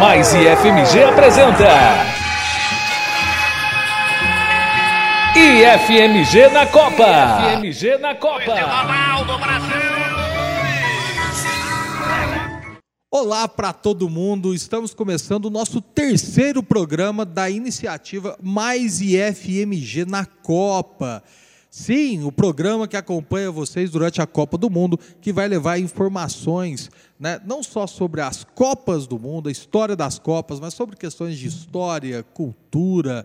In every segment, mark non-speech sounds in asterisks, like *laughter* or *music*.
Mais e FMG apresenta. IFMG na Copa. IFMG na Copa. Olá para todo mundo, estamos começando o nosso terceiro programa da iniciativa Mais IFMG na Copa. Sim, o programa que acompanha vocês durante a Copa do Mundo, que vai levar informações, né, não só sobre as Copas do Mundo, a história das Copas, mas sobre questões de história, cultura,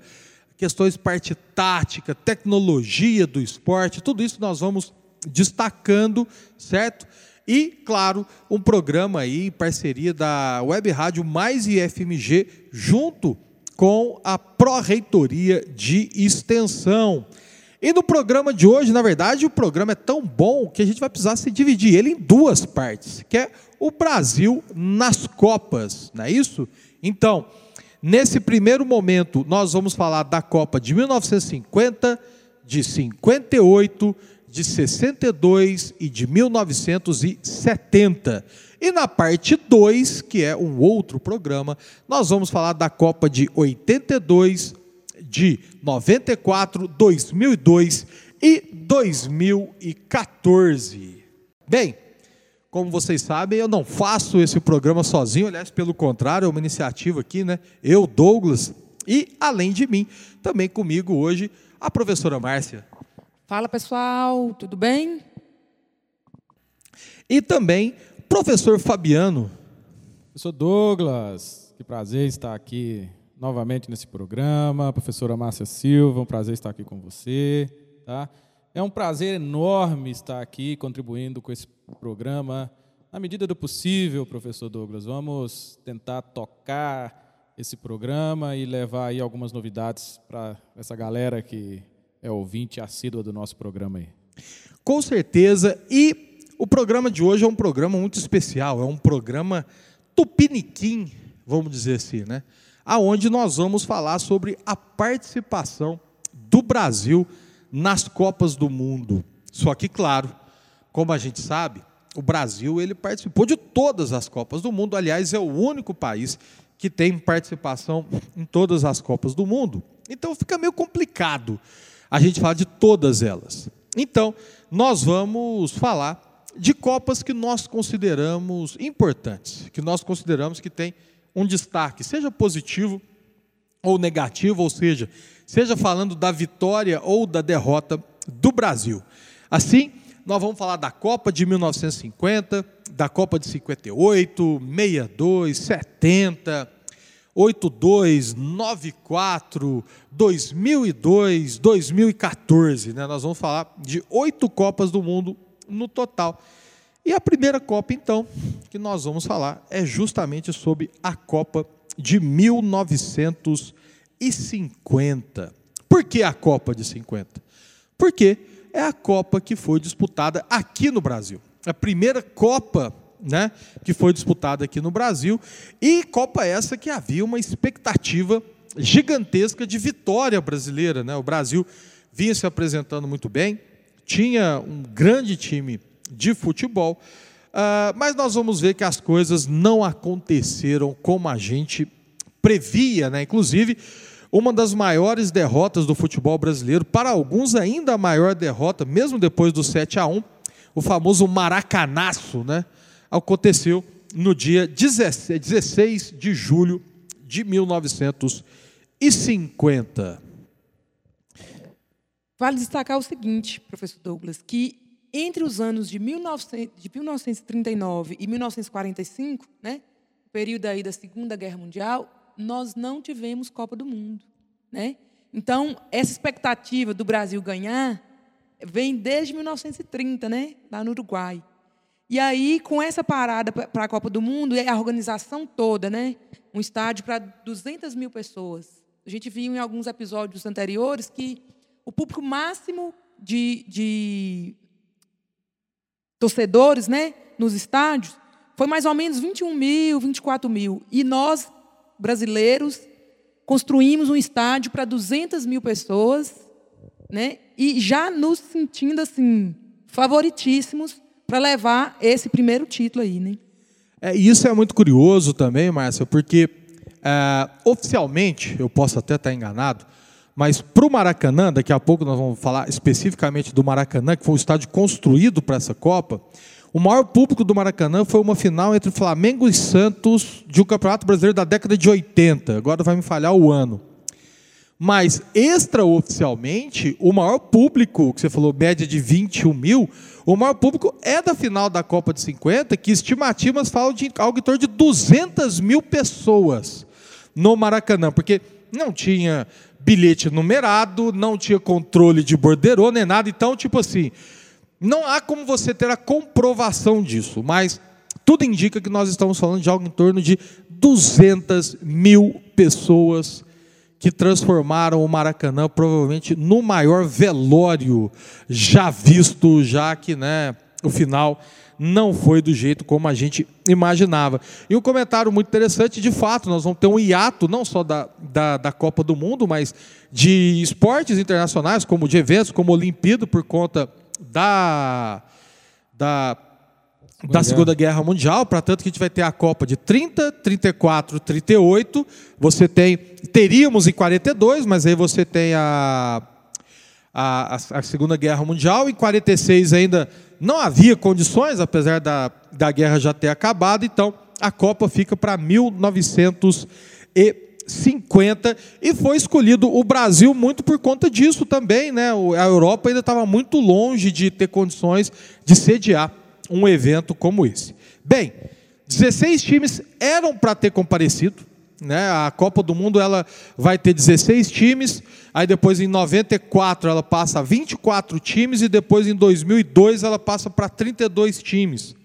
questões parte tática, tecnologia do esporte, tudo isso nós vamos destacando, certo? E, claro, um programa aí em parceria da Web Rádio Mais IFMG, junto com a Pró-Reitoria de Extensão. E no programa de hoje, na verdade, o programa é tão bom que a gente vai precisar se dividir ele em duas partes, que é o Brasil nas Copas, não é isso? Então, nesse primeiro momento, nós vamos falar da Copa de 1950, de 58, de 62 e de 1970. E na parte 2, que é um outro programa, nós vamos falar da Copa de 82, de 94, 2002 e 2014. Bem, como vocês sabem, eu não faço esse programa sozinho, aliás, pelo contrário, é uma iniciativa aqui, né? Eu, Douglas, e além de mim, também comigo hoje, a professora Márcia. Fala pessoal, tudo bem? E também professor Fabiano. Professor Douglas, que prazer estar aqui novamente nesse programa. Professora Márcia Silva, um prazer estar aqui com você. Tá? É um prazer enorme estar aqui contribuindo com esse programa. Na medida do possível, professor Douglas, vamos tentar tocar esse programa e levar aí algumas novidades para essa galera que é ouvinte assídua do nosso programa aí. Com certeza. E o programa de hoje é um programa muito especial, é um programa tupiniquim, vamos dizer assim, né? Aonde nós vamos falar sobre a participação do Brasil nas Copas do Mundo. Só que, claro, como a gente sabe, o Brasil ele participou de todas as Copas do Mundo. Aliás, é o único país que tem participação em todas as Copas do Mundo. Então fica meio complicado a gente falar de todas elas. Então, nós vamos falar de Copas que nós consideramos importantes, que nós consideramos que tem um destaque, seja positivo ou negativo, ou seja, seja falando da vitória ou da derrota do Brasil. Assim, nós vamos falar da Copa de 1950, da Copa de 58, 62, 70, 82, 94, 2002, 2014. Né? Nós vamos falar de oito Copas do Mundo no total. E a primeira Copa, então, que nós vamos falar é justamente sobre a Copa de 1950. Por que a Copa de 50? Porque é a Copa que foi disputada aqui no Brasil. A primeira Copa né, que foi disputada aqui no Brasil, e Copa essa que havia uma expectativa gigantesca de vitória brasileira. Né? O Brasil vinha se apresentando muito bem, tinha um grande time de futebol. Uh, mas nós vamos ver que as coisas não aconteceram como a gente previa, né? Inclusive, uma das maiores derrotas do futebol brasileiro, para alguns ainda a maior derrota, mesmo depois do 7 a 1 o famoso maracanaço, né? Aconteceu no dia 16 de julho de 1950. Vale destacar o seguinte, professor Douglas, que entre os anos de, 1900, de 1939 e 1945, né, período aí da Segunda Guerra Mundial, nós não tivemos Copa do Mundo, né? Então, essa expectativa do Brasil ganhar vem desde 1930, né, lá no Uruguai. E aí, com essa parada para a Copa do Mundo, a organização toda, né? Um estádio para 200 mil pessoas. A gente viu em alguns episódios anteriores que o público máximo de, de torcedores né, nos estádios, foi mais ou menos 21 mil, 24 mil. E nós, brasileiros, construímos um estádio para 200 mil pessoas, né, e já nos sentindo assim, favoritíssimos para levar esse primeiro título aí. Né? É, isso é muito curioso também, Márcia, porque é, oficialmente, eu posso até estar enganado, mas para o Maracanã, daqui a pouco nós vamos falar especificamente do Maracanã, que foi um estádio construído para essa Copa. O maior público do Maracanã foi uma final entre Flamengo e Santos de um Campeonato Brasileiro da década de 80. Agora vai me falhar o ano. Mas, extraoficialmente, o maior público, que você falou, média de 21 mil, o maior público é da final da Copa de 50, que estimativas falam de algo em torno de 200 mil pessoas no Maracanã, porque não tinha bilhete numerado, não tinha controle de borderô, nem nada. Então, tipo assim, não há como você ter a comprovação disso, mas tudo indica que nós estamos falando de algo em torno de 200 mil pessoas que transformaram o Maracanã provavelmente no maior velório já visto, já que né, o final não foi do jeito como a gente imaginava. E um comentário muito interessante, de fato, nós vamos ter um hiato, não só da, da, da Copa do Mundo, mas de esportes internacionais, como de eventos, como Olimpíada, por conta da, da, da Segunda Guerra Mundial, para tanto que a gente vai ter a Copa de 30, 34, 38, você tem, teríamos em 42, mas aí você tem a, a, a Segunda Guerra Mundial, em 46 ainda não havia condições, apesar da, da guerra já ter acabado, então a Copa fica para 1950 e foi escolhido o Brasil muito por conta disso também, né? A Europa ainda estava muito longe de ter condições de sediar um evento como esse. Bem, 16 times eram para ter comparecido, né? A Copa do Mundo ela vai ter 16 times, aí depois em 94 ela passa a 24 times e depois em 2002 ela passa para 32 times.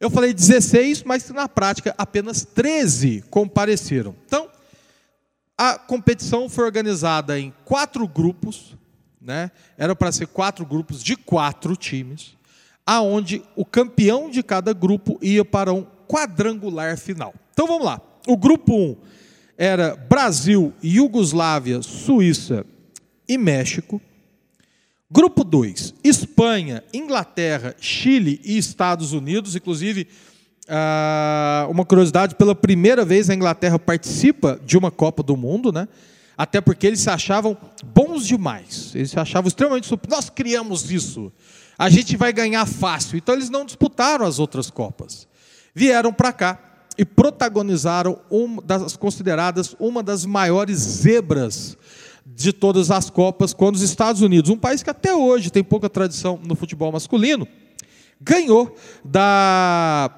Eu falei 16, mas na prática apenas 13 compareceram. Então, a competição foi organizada em quatro grupos, né? Era para ser quatro grupos de quatro times, aonde o campeão de cada grupo ia para um quadrangular final. Então vamos lá. O grupo 1 era Brasil, Iugoslávia, Suíça e México. Grupo 2, Espanha, Inglaterra, Chile e Estados Unidos. Inclusive, ah, uma curiosidade: pela primeira vez a Inglaterra participa de uma Copa do Mundo, né? Até porque eles se achavam bons demais. Eles se achavam extremamente. Nós criamos isso. A gente vai ganhar fácil. Então eles não disputaram as outras Copas. Vieram para cá e protagonizaram uma das consideradas uma das maiores zebras de todas as Copas, quando os Estados Unidos, um país que até hoje tem pouca tradição no futebol masculino, ganhou da,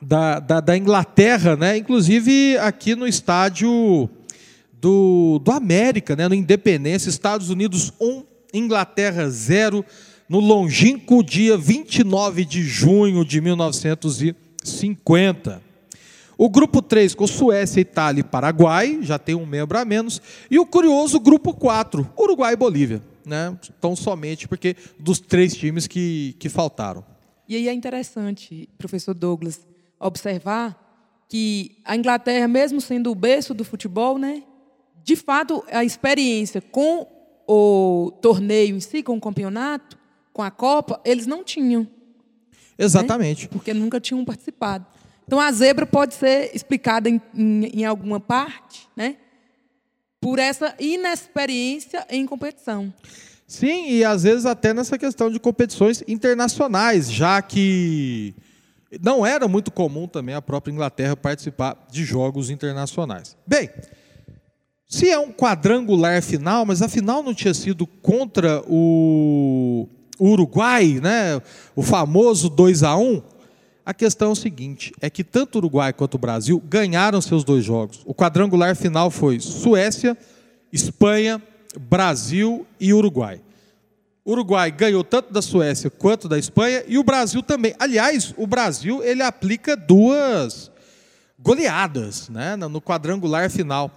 da, da, da Inglaterra, né? inclusive aqui no estádio do, do América, né? no Independência, Estados Unidos 1, Inglaterra 0, no longínquo dia 29 de junho de 1950. O grupo 3 com Suécia, Itália e Paraguai, já tem um membro a menos. E o curioso grupo 4, Uruguai e Bolívia. Né? Então, somente porque dos três times que, que faltaram. E aí é interessante, professor Douglas, observar que a Inglaterra, mesmo sendo o berço do futebol, né, de fato, a experiência com o torneio em si, com o campeonato, com a Copa, eles não tinham. Né? Exatamente. Né? Porque nunca tinham participado. Então, a zebra pode ser explicada em, em, em alguma parte, né? Por essa inexperiência em competição. Sim, e às vezes até nessa questão de competições internacionais, já que não era muito comum também a própria Inglaterra participar de jogos internacionais. Bem, se é um quadrangular final, mas a final não tinha sido contra o Uruguai, né? O famoso 2 a 1 a questão é o seguinte: é que tanto o Uruguai quanto o Brasil ganharam seus dois jogos. O quadrangular final foi Suécia, Espanha, Brasil e Uruguai. O Uruguai ganhou tanto da Suécia quanto da Espanha e o Brasil também. Aliás, o Brasil ele aplica duas goleadas né, no quadrangular final.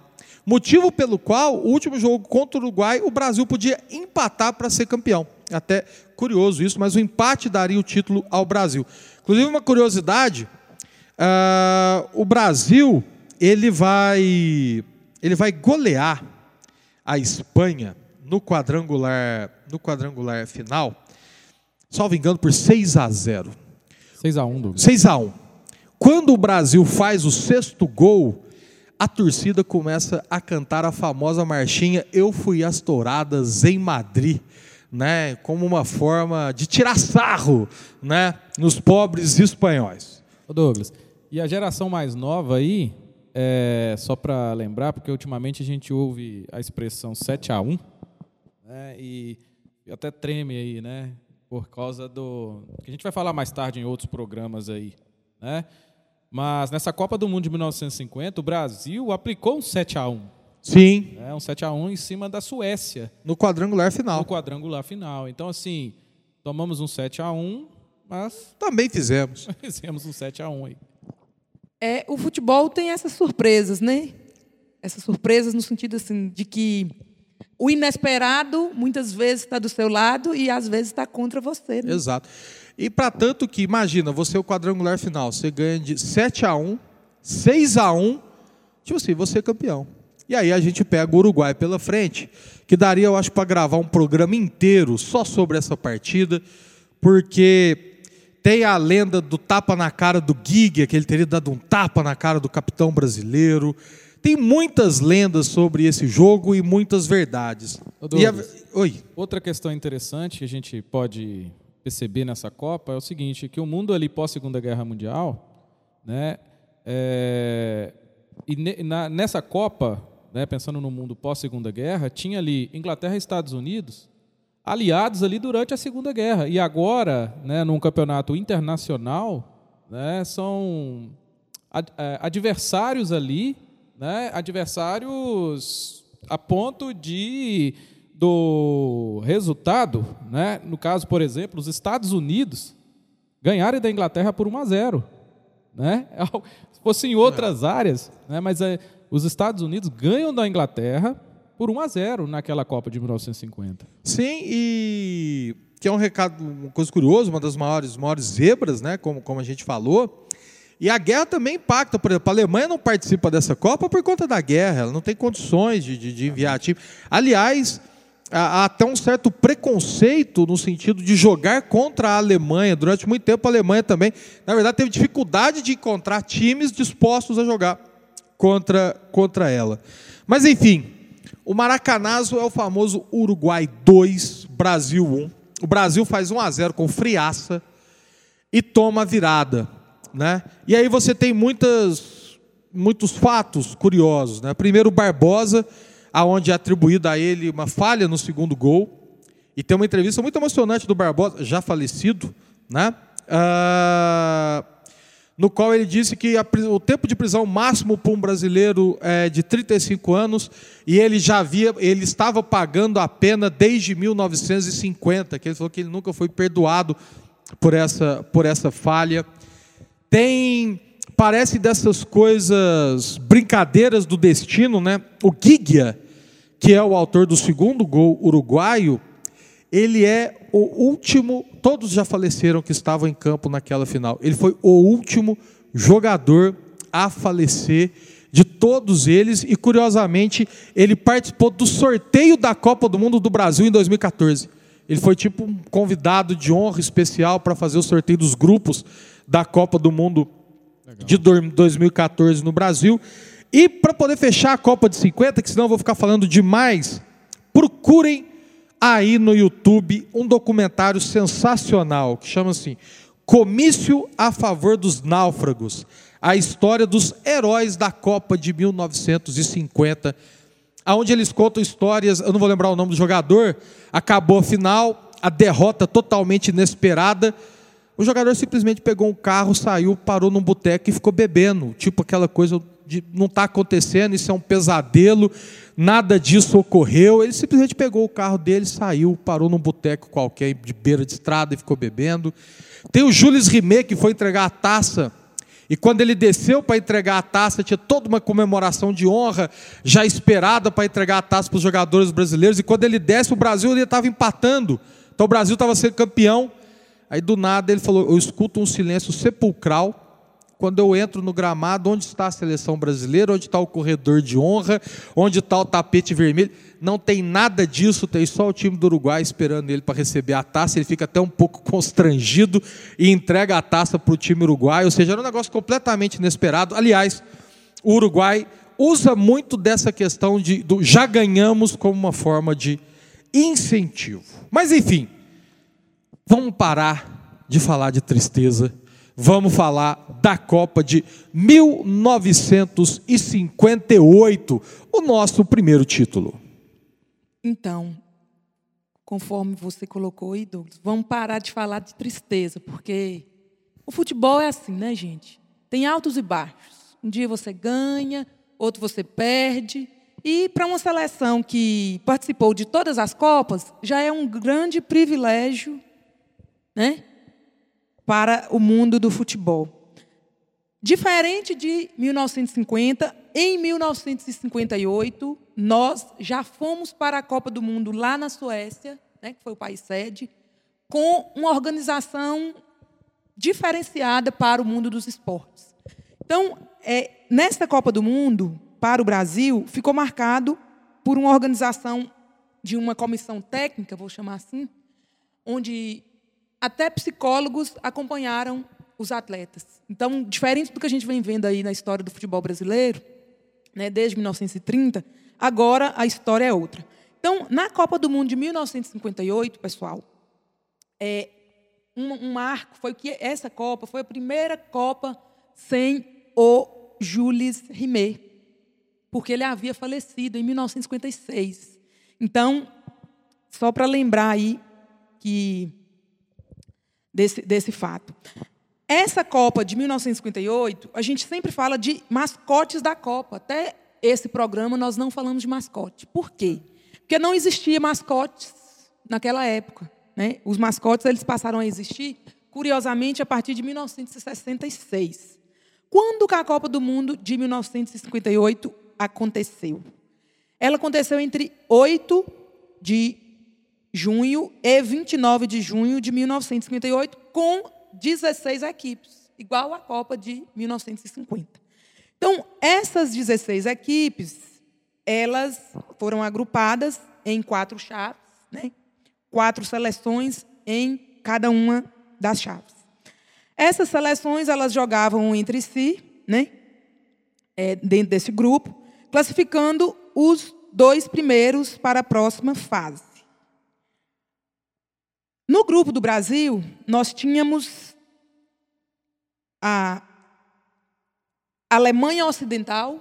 Motivo pelo qual, o último jogo contra o Uruguai, o Brasil podia empatar para ser campeão. Até curioso isso, mas o empate daria o título ao Brasil. Inclusive, uma curiosidade: uh, o Brasil ele vai, ele vai golear a Espanha no quadrangular, no quadrangular final, salvo engano, por 6 a 0. 6 a 1, Douglas. 6 a 1. quando o Brasil faz o sexto gol, a torcida começa a cantar a famosa marchinha Eu fui às touradas em Madrid, né, como uma forma de tirar sarro, né, nos pobres espanhóis. Douglas, e a geração mais nova aí, é, só para lembrar, porque ultimamente a gente ouve a expressão 7 a 1 né, e até treme aí, né, por causa do que a gente vai falar mais tarde em outros programas aí, né? Mas nessa Copa do Mundo de 1950, o Brasil aplicou um 7 a 1 Sim. É um 7 a 1 em cima da Suécia. No quadrangular final. No quadrangular final. Então, assim, tomamos um 7 a 1 mas. *laughs* Também fizemos. Fizemos um 7 a 1 aí. É, o futebol tem essas surpresas, né? Essas surpresas no sentido assim, de que o inesperado muitas vezes está do seu lado e às vezes está contra você. Né? Exato. E para tanto que, imagina, você é o quadrangular final, você ganha de 7 a 1 6 a 1 tipo assim, você é campeão. E aí a gente pega o Uruguai pela frente, que daria, eu acho, para gravar um programa inteiro só sobre essa partida, porque tem a lenda do tapa na cara do Giga, que ele teria dado um tapa na cara do capitão brasileiro. Tem muitas lendas sobre esse jogo e muitas verdades. E a... Oi. Outra questão interessante que a gente pode perceber nessa Copa é o seguinte, que o mundo ali pós Segunda Guerra Mundial, né, é, e na, nessa Copa, né, pensando no mundo pós Segunda Guerra, tinha ali Inglaterra e Estados Unidos aliados ali durante a Segunda Guerra e agora, né, num campeonato internacional, né, são é, adversários ali, né, adversários a ponto de do resultado, né? no caso, por exemplo, os Estados Unidos ganharem da Inglaterra por 1 a 0. Né? *laughs* Se fosse em outras áreas, né? mas é, os Estados Unidos ganham da Inglaterra por 1 a 0 naquela Copa de 1950. Sim, e que é um recado, uma coisa curiosa, uma das maiores, maiores zebras, né? como, como a gente falou. E a guerra também impacta, por exemplo, a Alemanha não participa dessa Copa por conta da guerra, ela não tem condições de, de, de enviar time. Aliás, há até um certo preconceito no sentido de jogar contra a Alemanha. Durante muito tempo, a Alemanha também, na verdade, teve dificuldade de encontrar times dispostos a jogar contra, contra ela. Mas, enfim, o Maracanazo é o famoso Uruguai 2, Brasil 1. O Brasil faz 1 a 0 com friaça e toma virada. Né? E aí você tem muitas, muitos fatos curiosos. Né? Primeiro, Barbosa aonde é atribuída a ele uma falha no segundo gol. E tem uma entrevista muito emocionante do Barbosa, já falecido, né? Ah, no qual ele disse que a, o tempo de prisão máximo para um brasileiro é de 35 anos e ele já havia, ele estava pagando a pena desde 1950, que ele falou que ele nunca foi perdoado por essa, por essa falha. Tem parece dessas coisas brincadeiras do destino, né? O Gigia, que é o autor do segundo gol uruguaio, ele é o último, todos já faleceram que estavam em campo naquela final. Ele foi o último jogador a falecer de todos eles e curiosamente ele participou do sorteio da Copa do Mundo do Brasil em 2014. Ele foi tipo um convidado de honra especial para fazer o sorteio dos grupos da Copa do Mundo Legal. de 2014 no Brasil. E para poder fechar a Copa de 50, que senão eu vou ficar falando demais, procurem aí no YouTube um documentário sensacional que chama assim Comício a favor dos náufragos, a história dos heróis da Copa de 1950, aonde eles contam histórias, eu não vou lembrar o nome do jogador, acabou a final, a derrota totalmente inesperada, o jogador simplesmente pegou um carro, saiu, parou num boteco e ficou bebendo, tipo aquela coisa de não está acontecendo, isso é um pesadelo, nada disso ocorreu. Ele simplesmente pegou o carro dele, saiu, parou num boteco qualquer de beira de estrada e ficou bebendo. Tem o Jules Rimet que foi entregar a taça. E quando ele desceu para entregar a taça, tinha toda uma comemoração de honra já esperada para entregar a taça para os jogadores brasileiros. E quando ele desce, o Brasil estava empatando. Então o Brasil estava sendo campeão. Aí do nada ele falou: Eu escuto um silêncio sepulcral quando eu entro no gramado, onde está a seleção brasileira, onde está o corredor de honra, onde está o tapete vermelho. Não tem nada disso, tem só o time do Uruguai esperando ele para receber a taça. Ele fica até um pouco constrangido e entrega a taça para o time uruguai. Ou seja, era um negócio completamente inesperado. Aliás, o Uruguai usa muito dessa questão de do já ganhamos como uma forma de incentivo. Mas enfim, vamos parar de falar de tristeza. Vamos falar da Copa de 1958, o nosso primeiro título. Então, conforme você colocou aí, Douglas, vamos parar de falar de tristeza, porque o futebol é assim, né, gente? Tem altos e baixos. Um dia você ganha, outro você perde. E para uma seleção que participou de todas as Copas, já é um grande privilégio né, para o mundo do futebol. Diferente de 1950, em 1958, nós já fomos para a Copa do Mundo lá na Suécia, né, que foi o país sede, com uma organização diferenciada para o mundo dos esportes. Então, é, nesta Copa do Mundo, para o Brasil, ficou marcado por uma organização de uma comissão técnica, vou chamar assim, onde até psicólogos acompanharam os atletas. Então, diferente do que a gente vem vendo aí na história do futebol brasileiro, né, desde 1930, agora a história é outra. Então, na Copa do Mundo de 1958, pessoal, é, um, um marco foi que essa Copa foi a primeira Copa sem o Jules Rimet, porque ele havia falecido em 1956. Então, só para lembrar aí que desse, desse fato. Essa Copa de 1958, a gente sempre fala de mascotes da Copa. Até esse programa nós não falamos de mascote. Por quê? Porque não existia mascotes naquela época. Né? Os mascotes eles passaram a existir, curiosamente, a partir de 1966. Quando que a Copa do Mundo de 1958 aconteceu? Ela aconteceu entre 8 de junho e 29 de junho de 1958, com 16 equipes, igual à Copa de 1950. Então, essas 16 equipes, elas foram agrupadas em quatro chaves, né? quatro seleções em cada uma das chaves. Essas seleções elas jogavam entre si, né? É, dentro desse grupo, classificando os dois primeiros para a próxima fase. No grupo do Brasil, nós tínhamos a Alemanha Ocidental,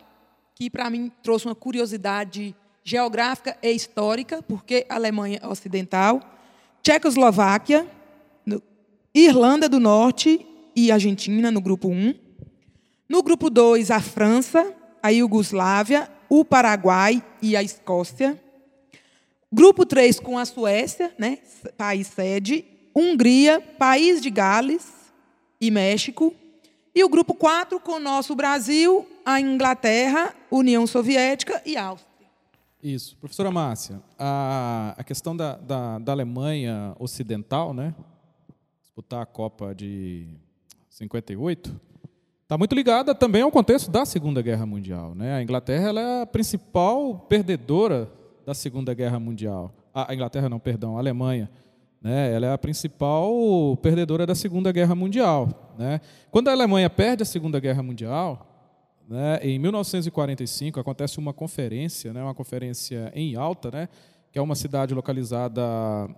que para mim trouxe uma curiosidade geográfica e histórica, porque Alemanha Ocidental, Tchecoslováquia, Irlanda do Norte e Argentina no grupo 1. No grupo 2, a França, a Iugoslávia, o Paraguai e a Escócia. Grupo 3 com a Suécia, né, país sede, Hungria, País de Gales e México. E o grupo 4 com o nosso Brasil, a Inglaterra, União Soviética e Áustria. Isso. Professora Márcia, a, a questão da, da, da Alemanha Ocidental, né, disputar a Copa de 58, está muito ligada também ao contexto da Segunda Guerra Mundial. Né? A Inglaterra ela é a principal perdedora da Segunda Guerra Mundial. A Inglaterra não, perdão, a Alemanha. Né? Ela é a principal perdedora da Segunda Guerra Mundial. Né? Quando a Alemanha perde a Segunda Guerra Mundial, né, em 1945 acontece uma conferência, né, uma conferência em Alta, né, que é uma cidade localizada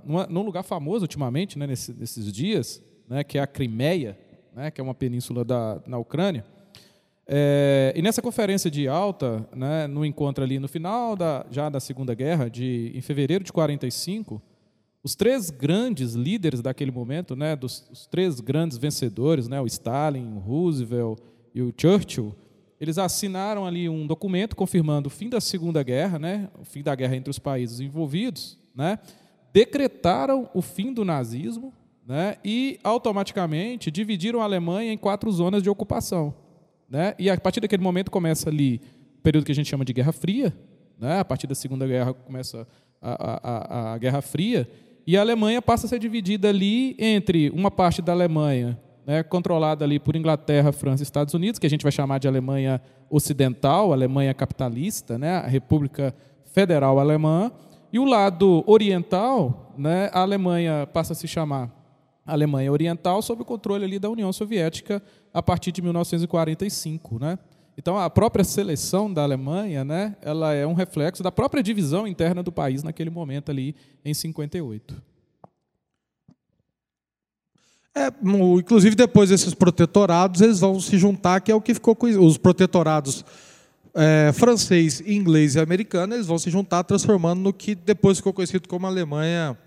numa, num lugar famoso ultimamente, né, nesses, nesses dias, né, que é a Crimeia, né, que é uma península da, na Ucrânia. É, e nessa conferência de alta, né, no encontro ali no final da, já da Segunda Guerra, de, em fevereiro de 45, os três grandes líderes daquele momento, né, dos os três grandes vencedores, né, o Stalin, o Roosevelt e o Churchill, eles assinaram ali um documento confirmando o fim da Segunda Guerra, né, o fim da guerra entre os países envolvidos, né, decretaram o fim do nazismo né, e automaticamente dividiram a Alemanha em quatro zonas de ocupação. Né? E a partir daquele momento começa ali o período que a gente chama de Guerra Fria. Né? A partir da Segunda Guerra começa a, a, a Guerra Fria. E a Alemanha passa a ser dividida ali entre uma parte da Alemanha né, controlada ali por Inglaterra, França e Estados Unidos, que a gente vai chamar de Alemanha Ocidental, Alemanha capitalista, né, a República Federal Alemã, e o lado oriental, né, a Alemanha passa a se chamar Alemanha Oriental sob o controle ali da União Soviética a partir de 1945, né? Então a própria seleção da Alemanha, né, ela é um reflexo da própria divisão interna do país naquele momento ali em 58. É, inclusive depois desses protetorados eles vão se juntar, que é o que ficou com os protetorados é, francês, inglês e americano, eles vão se juntar transformando no que depois ficou conhecido como Alemanha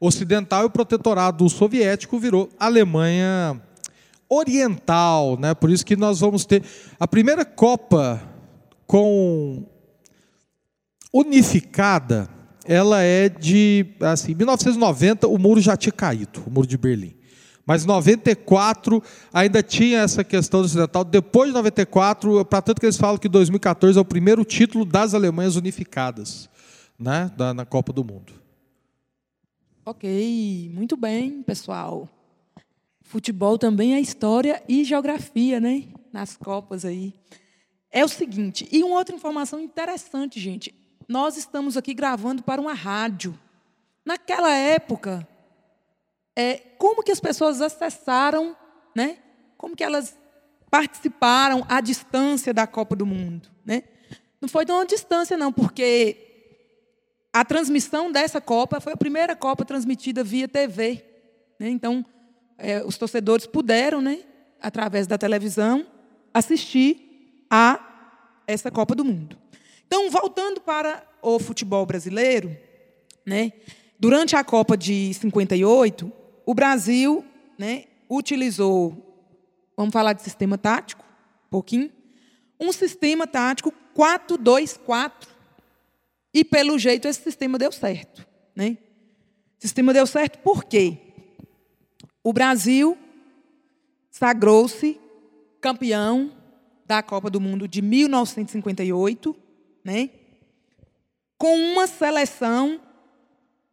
Ocidental e o protetorado soviético virou Alemanha Oriental, né? Por isso que nós vamos ter a primeira Copa com unificada, ela é de assim, 1990, o muro já tinha caído, o muro de Berlim. Mas 94 ainda tinha essa questão do ocidental. Depois de 94, para tanto que eles falam que 2014 é o primeiro título das Alemanhas unificadas, né, da, na Copa do Mundo. Ok, muito bem, pessoal. Futebol também é história e geografia, né? Nas Copas aí. É o seguinte, e uma outra informação interessante, gente. Nós estamos aqui gravando para uma rádio. Naquela época, é, como que as pessoas acessaram, né? Como que elas participaram à distância da Copa do Mundo, né? Não foi de uma distância não, porque a transmissão dessa Copa foi a primeira Copa transmitida via TV, né? Então é, os torcedores puderam, né, através da televisão, assistir a essa Copa do Mundo. Então, voltando para o futebol brasileiro, né, durante a Copa de 58, o Brasil né, utilizou, vamos falar de sistema tático, um pouquinho, um sistema tático 4-2-4. E, pelo jeito, esse sistema deu certo. Né? O sistema deu certo por quê? O Brasil sagrou-se campeão da Copa do Mundo de 1958, né? com uma seleção,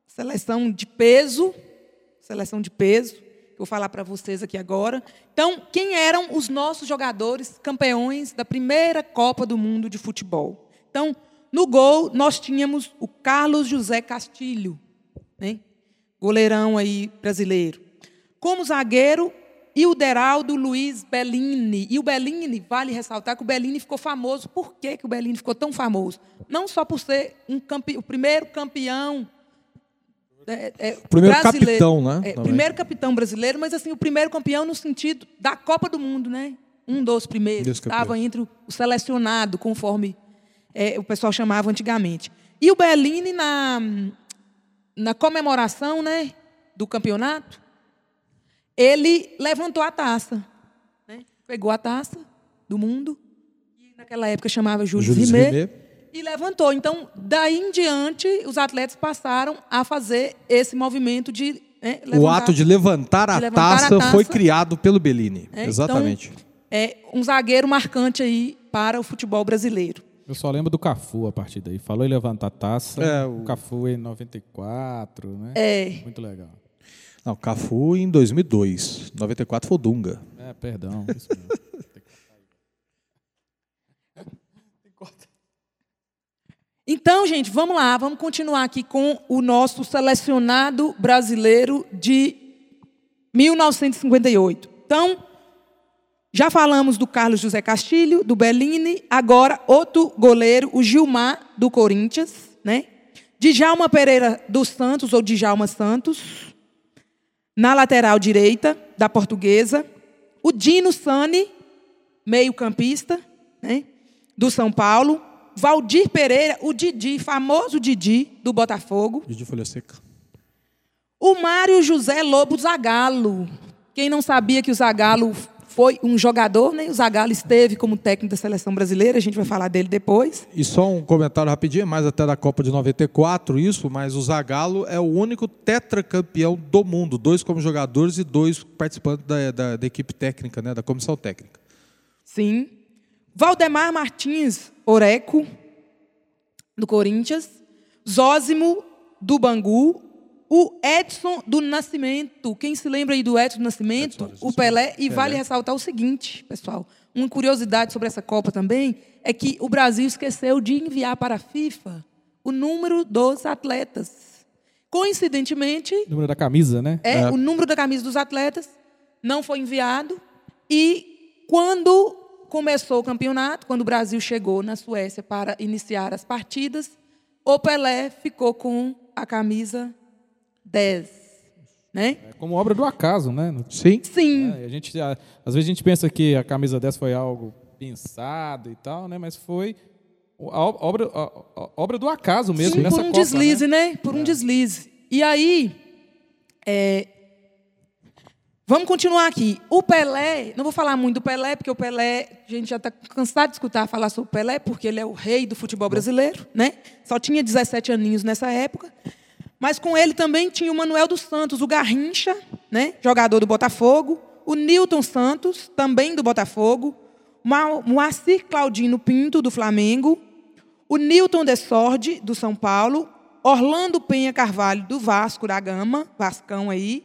seleção de peso, seleção de peso, que vou falar para vocês aqui agora. Então, quem eram os nossos jogadores campeões da primeira Copa do Mundo de futebol? Então, no gol, nós tínhamos o Carlos José Castilho, né? goleirão aí brasileiro. Como zagueiro, e o Deraldo Luiz Bellini. E o Bellini, vale ressaltar que o Bellini ficou famoso. Por que, que o Bellini ficou tão famoso? Não só por ser um campe... o primeiro campeão é, é, primeiro capitão, né? É, primeiro capitão brasileiro, mas assim, o primeiro campeão no sentido da Copa do Mundo, né? Um dos primeiros. Estava entre o selecionado, conforme é, o pessoal chamava antigamente. E o Bellini, na, na comemoração né, do campeonato, ele levantou a taça. Né? Pegou a taça do mundo, e naquela época chamava Júlio Rimet. Rimet e levantou. Então, daí em diante, os atletas passaram a fazer esse movimento de. Né, levantar, o ato de levantar, a, de levantar taça a, taça foi criado pelo Bellini. É, Exatamente. Então, é um zagueiro marcante aí para o futebol brasileiro. Eu só lembro do Cafu a partir daí. Falou em levantar a taça. É, o... Cafu em 94, né? É. Muito legal. Não, Cafu em 2002. 94 foi o Dunga. É, perdão. Isso mesmo. *laughs* Então, gente, vamos lá, vamos continuar aqui com o nosso selecionado brasileiro de 1958. Então, já falamos do Carlos José Castilho, do Bellini, agora outro goleiro, o Gilmar, do Corinthians, né? Djalma Pereira dos Santos, ou Djalma Santos, na lateral direita, da portuguesa. O Dino Sani, meio-campista, né? do São Paulo. Valdir Pereira, o Didi, famoso Didi do Botafogo. Didi Folha Seca. O Mário José Lobo Zagalo. Quem não sabia que o Zagalo foi um jogador, né? O Zagallo esteve como técnico da seleção brasileira, a gente vai falar dele depois. E só um comentário rapidinho, mais até da Copa de 94, isso, mas o Zagallo é o único tetracampeão do mundo, dois como jogadores e dois participantes da, da, da equipe técnica, né? Da comissão técnica. Sim. Valdemar Martins Oreco, do Corinthians. Zózimo, do Bangu. O Edson do Nascimento. Quem se lembra aí do Edson do Nascimento? Edson do o Pelé. E Pelé. vale ressaltar o seguinte, pessoal. Uma curiosidade sobre essa Copa também é que o Brasil esqueceu de enviar para a FIFA o número dos atletas. Coincidentemente, Número da camisa, né? é, o número da camisa dos atletas não foi enviado e quando começou o campeonato, quando o Brasil chegou na Suécia para iniciar as partidas, o Pelé ficou com a camisa 10, né? É como obra do acaso, né? Sim. Sim, É, a gente, a- às vezes a gente pensa que a camisa 10 foi algo pensado e tal, né? Mas foi a ob- obra, a- a- obra do acaso mesmo Sim, nessa por um Copa, deslize, né? né? Por um deslize. E aí, é, vamos continuar aqui. O Pelé, não vou falar muito do Pelé, porque o Pelé, a gente já está cansado de escutar falar sobre o Pelé, porque ele é o rei do futebol brasileiro, né? Só tinha 17 aninhos nessa época. Mas com ele também tinha o Manuel dos Santos, o Garrincha, né? jogador do Botafogo, o Newton Santos, também do Botafogo, Moacir Claudino Pinto, do Flamengo, o Newton Desorde, do São Paulo, Orlando Penha Carvalho, do Vasco da Gama, Vascão aí,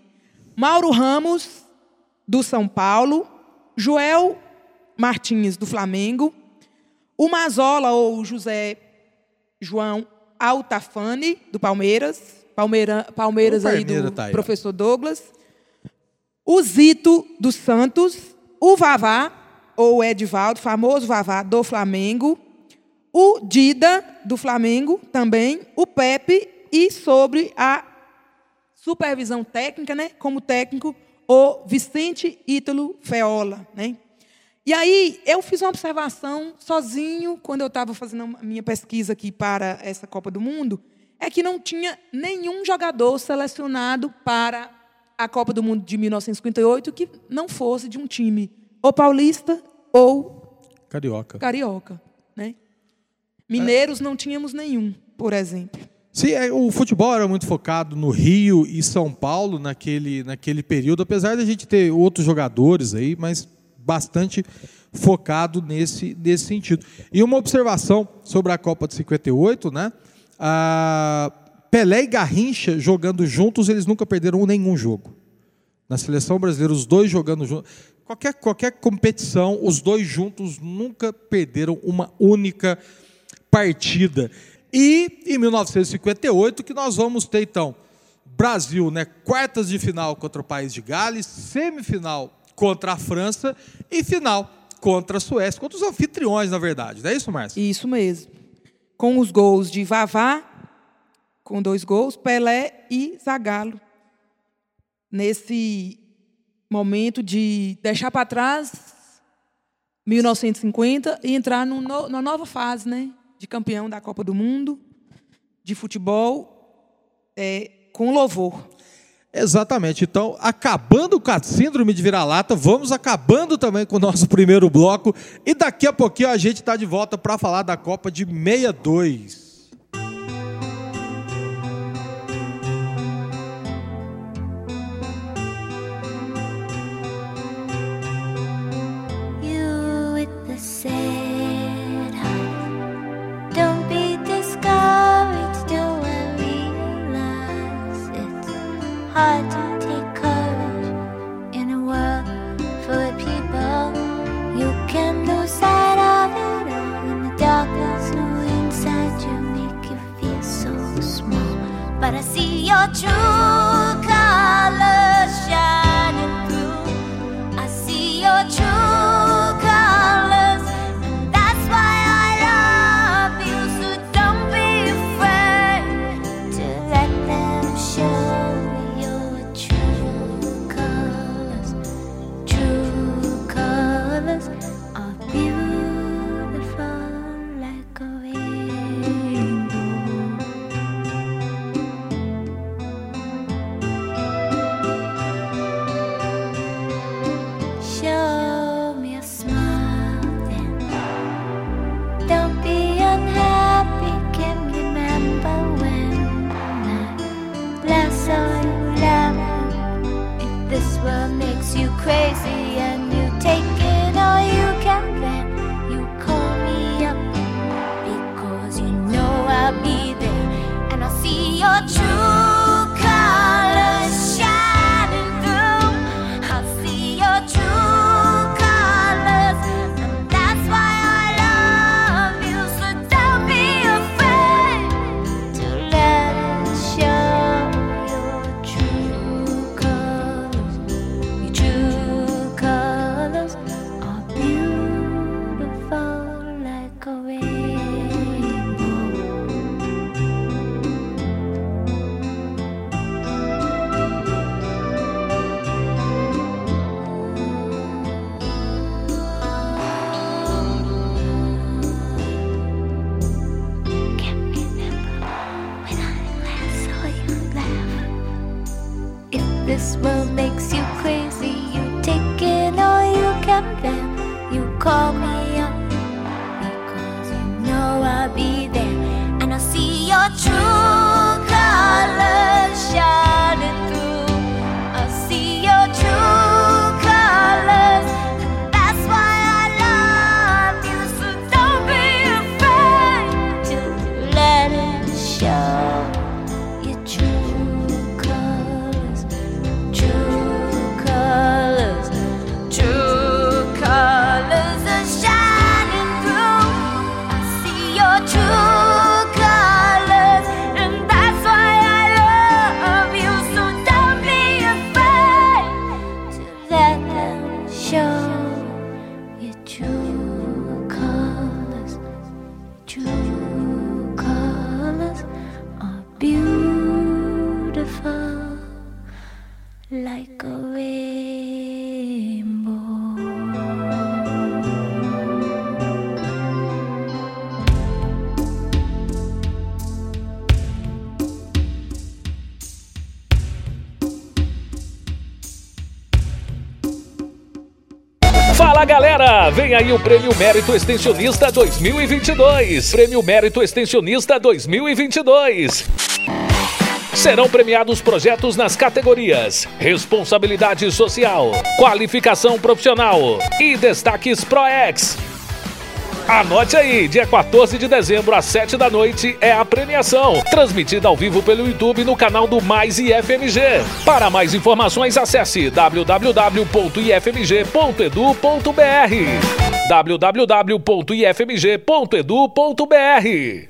Mauro Ramos, do São Paulo, Joel Martins, do Flamengo, o Mazola, ou José João Altafani, do Palmeiras, Palmeira, Palmeiras O aí Palmeira do tá aí, professor Douglas, o Zito dos Santos, o Vavá, ou o Edivaldo, famoso Vavá do Flamengo, o Dida do Flamengo também, o Pepe e sobre a supervisão técnica, né, como técnico, o Vicente Ítalo Feola, né? E aí eu fiz uma observação sozinho quando eu estava fazendo a minha pesquisa aqui para essa Copa do Mundo, é que não tinha nenhum jogador selecionado para a Copa do Mundo de 1958 que não fosse de um time ou paulista ou Carioca. carioca, né? Mineiros não tínhamos nenhum, por exemplo. Sim, é, o futebol era muito focado no Rio e São Paulo naquele, naquele período, apesar de a gente ter outros jogadores aí, mas bastante focado nesse, nesse sentido. E uma observação sobre a Copa de 58, né? Ah, Pelé e Garrincha jogando juntos, eles nunca perderam nenhum jogo. Na seleção brasileira, os dois jogando juntos. Qualquer, qualquer competição, os dois juntos nunca perderam uma única partida. E em 1958 que nós vamos ter então Brasil, né, quartas de final contra o país de Gales, semifinal contra a França e final contra a Suécia, contra os anfitriões, na verdade. Não é isso, Márcio? Isso mesmo. Com os gols de Vavá, com dois gols, Pelé e Zagallo. Nesse momento de deixar para trás 1950 e entrar no- numa nova fase, né? De campeão da Copa do Mundo, de futebol, é, com louvor. Exatamente. Então, acabando com a síndrome de vira-lata, vamos acabando também com o nosso *laughs* primeiro bloco. E daqui a pouquinho a gente está de volta para falar da Copa de 62. your truth. like a rainbow. Fala galera, vem aí o Prêmio Mérito Extensionista 2022. Prêmio Mérito Extensionista 2022 serão premiados projetos nas categorias Responsabilidade Social, Qualificação Profissional e Destaques ProEx. Anote aí, dia 14 de dezembro, às 7 da noite, é a premiação, transmitida ao vivo pelo YouTube no canal do Mais IFMG. Para mais informações, acesse www.ifmg.edu.br www.ifmg.edu.br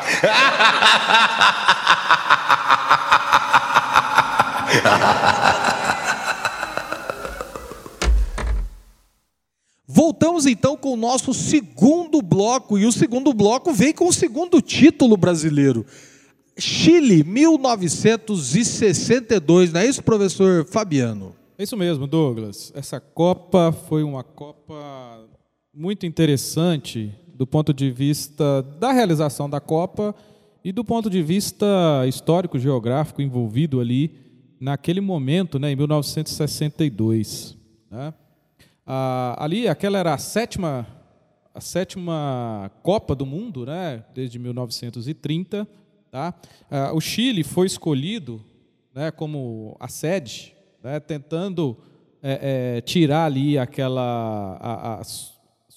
Voltamos então com o nosso segundo bloco, e o segundo bloco vem com o segundo título brasileiro. Chile, 1962, não é isso, professor Fabiano? É isso mesmo, Douglas. Essa Copa foi uma Copa muito interessante do ponto de vista da realização da Copa e do ponto de vista histórico geográfico envolvido ali naquele momento, né, em 1962. Né? Ah, ali, aquela era a sétima, a sétima Copa do Mundo, né, desde 1930. Tá? Ah, o Chile foi escolhido né, como a sede, né, tentando é, é, tirar ali aquela a,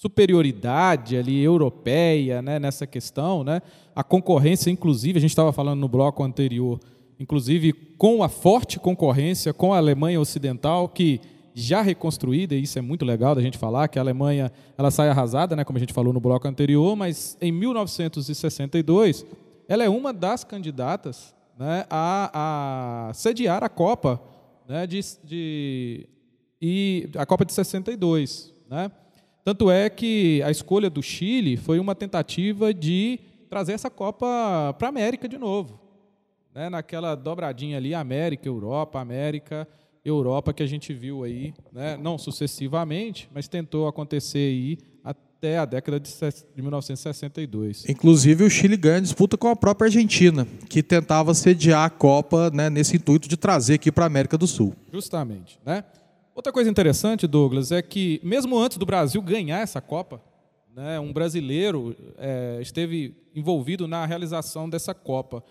superioridade ali europeia né, nessa questão, né, a concorrência, inclusive, a gente estava falando no bloco anterior, inclusive com a forte concorrência com a Alemanha Ocidental, que já reconstruída, e isso é muito legal da gente falar, que a Alemanha ela sai arrasada, né, como a gente falou no bloco anterior, mas em 1962 ela é uma das candidatas né, a, a sediar a Copa né, de, de, e a Copa de 62. Né? Tanto é que a escolha do Chile foi uma tentativa de trazer essa Copa para a América de novo. Né? Naquela dobradinha ali, América, Europa, América, Europa, que a gente viu aí, né? não sucessivamente, mas tentou acontecer aí até a década de ses- de 1962. Inclusive, o Chile ganha disputa com a própria Argentina, que tentava sediar a Copa né, nesse intuito de trazer aqui para a América do Sul. Justamente, né? Outra coisa interessante, Douglas, é que mesmo antes do Brasil ganhar essa Copa, né, um brasileiro é, esteve envolvido na realização dessa Copa,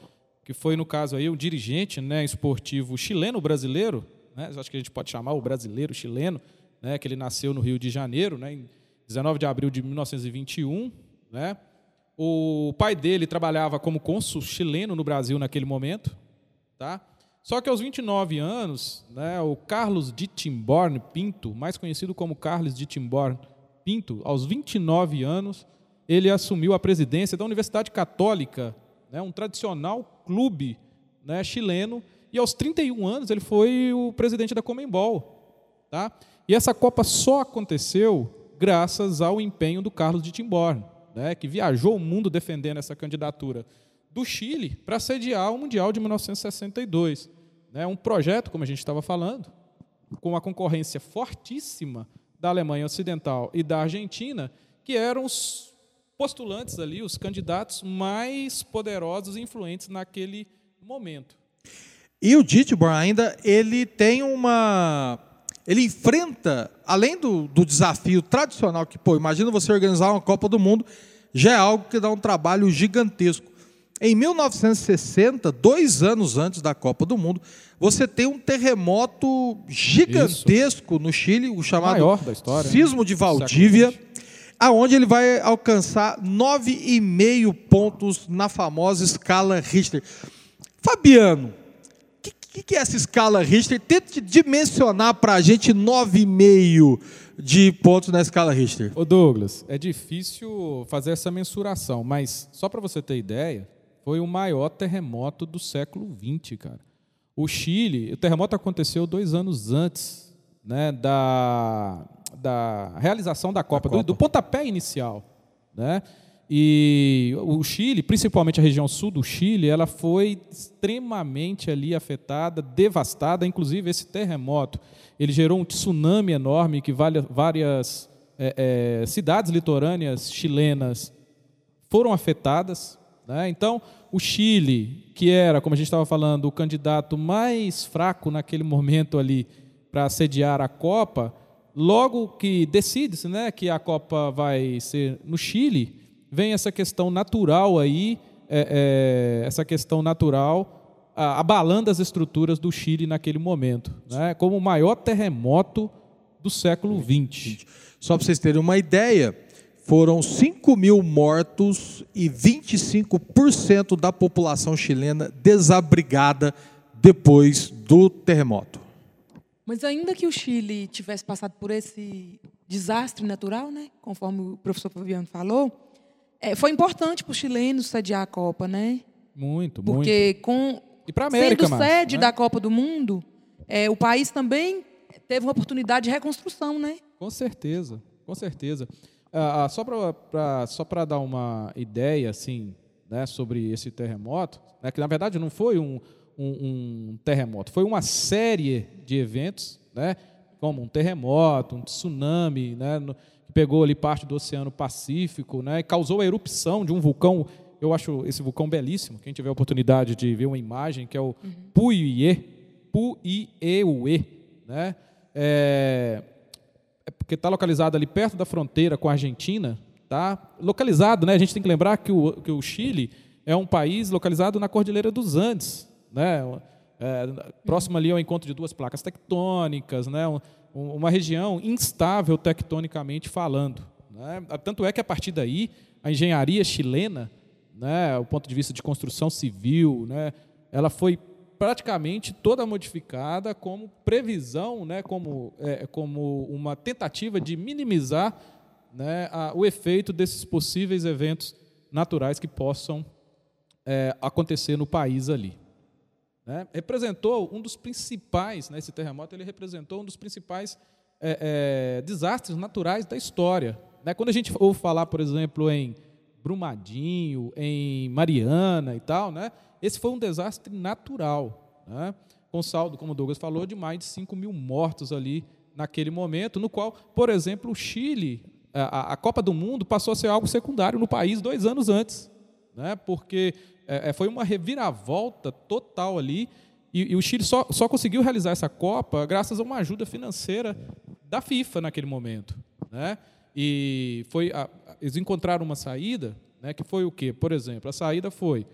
que foi no caso aí o dirigente, né, esportivo chileno brasileiro, né, acho que a gente pode chamar o brasileiro chileno, né, que ele nasceu no Rio de Janeiro, né, em 19 de abril de 1921, né? O pai dele trabalhava como cônsul chileno no Brasil naquele momento, tá? Só que aos 29 anos, né, o Carlos de Timborne Pinto, mais conhecido como Carlos de Timborne Pinto, aos 29 anos, ele assumiu a presidência da Universidade Católica, né, um tradicional clube né, chileno, e aos 31 anos ele foi o presidente da Comembol. Tá? E essa Copa só aconteceu graças ao empenho do Carlos de Timborne, né, que viajou o mundo defendendo essa candidatura do Chile para sediar o Mundial de 1962. Né, um projeto, como a gente estava falando, com uma concorrência fortíssima da Alemanha Ocidental e da Argentina, que eram os postulantes ali, os candidatos mais poderosos e influentes naquele momento. E o Dittborn ainda ele tem uma ele enfrenta, além do, do desafio tradicional que, pô, imagina você organizar uma Copa do Mundo, já é algo que dá um trabalho gigantesco. Em 1960, dois anos antes da Copa do Mundo, você tem um terremoto gigantesco no Chile, o chamado maior da história, né? Sismo de Valdívia, aonde ele vai alcançar 9,5 pontos na famosa escala Richter. Fabiano, o que, que é essa escala Richter? Tente dimensionar para a gente 9,5 de pontos na escala Richter. Ô Douglas, é difícil fazer essa mensuração, mas só para você ter ideia, foi o maior terremoto do século XX, cara. O Chile, o terremoto aconteceu dois anos antes né, da, da realização da Copa, do, Copa. do pontapé inicial. Né? E o Chile, principalmente a região sul do Chile, ela foi extremamente ali afetada, devastada. Inclusive esse terremoto, ele gerou um tsunami enorme que várias, várias é, é, cidades litorâneas chilenas foram afetadas. Né? Então, o Chile, que era, como a gente estava falando, o candidato mais fraco naquele momento ali para sediar a Copa, logo que decide-se né, que a Copa vai ser no Chile, vem essa questão natural aí, é, é, essa questão natural a- abalando as estruturas do Chile naquele momento, né? como o maior terremoto do século XX. Só para vocês terem uma ideia, foram 5 mil mortos e 25% da população chilena desabrigada depois do terremoto. Mas ainda que o Chile tivesse passado por esse desastre natural, né, conforme o professor Fabiano falou, é, foi importante para os chilenos sediar a Copa, né? Muito, muito. Porque com E para a América, sendo sede né? da Copa do Mundo, é, o país também teve uma oportunidade de reconstrução, né? Com certeza, com certeza. Ah, ah, só para só dar uma ideia assim, né, sobre esse terremoto, né, que na verdade não foi um, um, um terremoto, foi uma série de eventos, né, como um terremoto, um tsunami, né, no- que pegou ali parte do Oceano Pacífico, né, e causou a erupção de um vulcão. Eu acho esse vulcão belíssimo. Quem tiver a oportunidade de ver uma imagem, que é o Puieue, né? É porque está localizado ali perto da fronteira com a Argentina, tá? Localizado, né? A gente tem que lembrar que o, que o Chile é um país localizado na Cordilheira dos Andes, né? É, próximo ali ao encontro de duas placas tectônicas, né? Um- um- uma região instável tectonicamente falando. Né? Tanto é que a partir daí a engenharia chilena, né, o ponto de vista de construção civil, né, ela foi praticamente toda modificada como previsão, né, como, é, como uma tentativa de minimizar né, a- o efeito desses possíveis eventos naturais que possam é, acontecer no país ali. né? Representou um dos principais, né, esse terremoto, ele representou um dos principais é, é, desastres naturais da história. né? Quando a gente ouve falar, por exemplo, em Brumadinho, em Mariana e tal, né? Esse foi um desastre natural, né? com saldo, como o Douglas falou, de mais de 5 mil mortos ali naquele momento, no qual, por exemplo, o Chile, a, a Copa do Mundo passou a ser algo secundário no país dois anos antes, né? porque é, é, foi uma reviravolta total ali, e, e o Chile só, só conseguiu realizar essa Copa graças a uma ajuda financeira da FIFA naquele momento. Né? E foi a- eles encontraram uma saída, né, que foi o quê? Por exemplo, a saída foi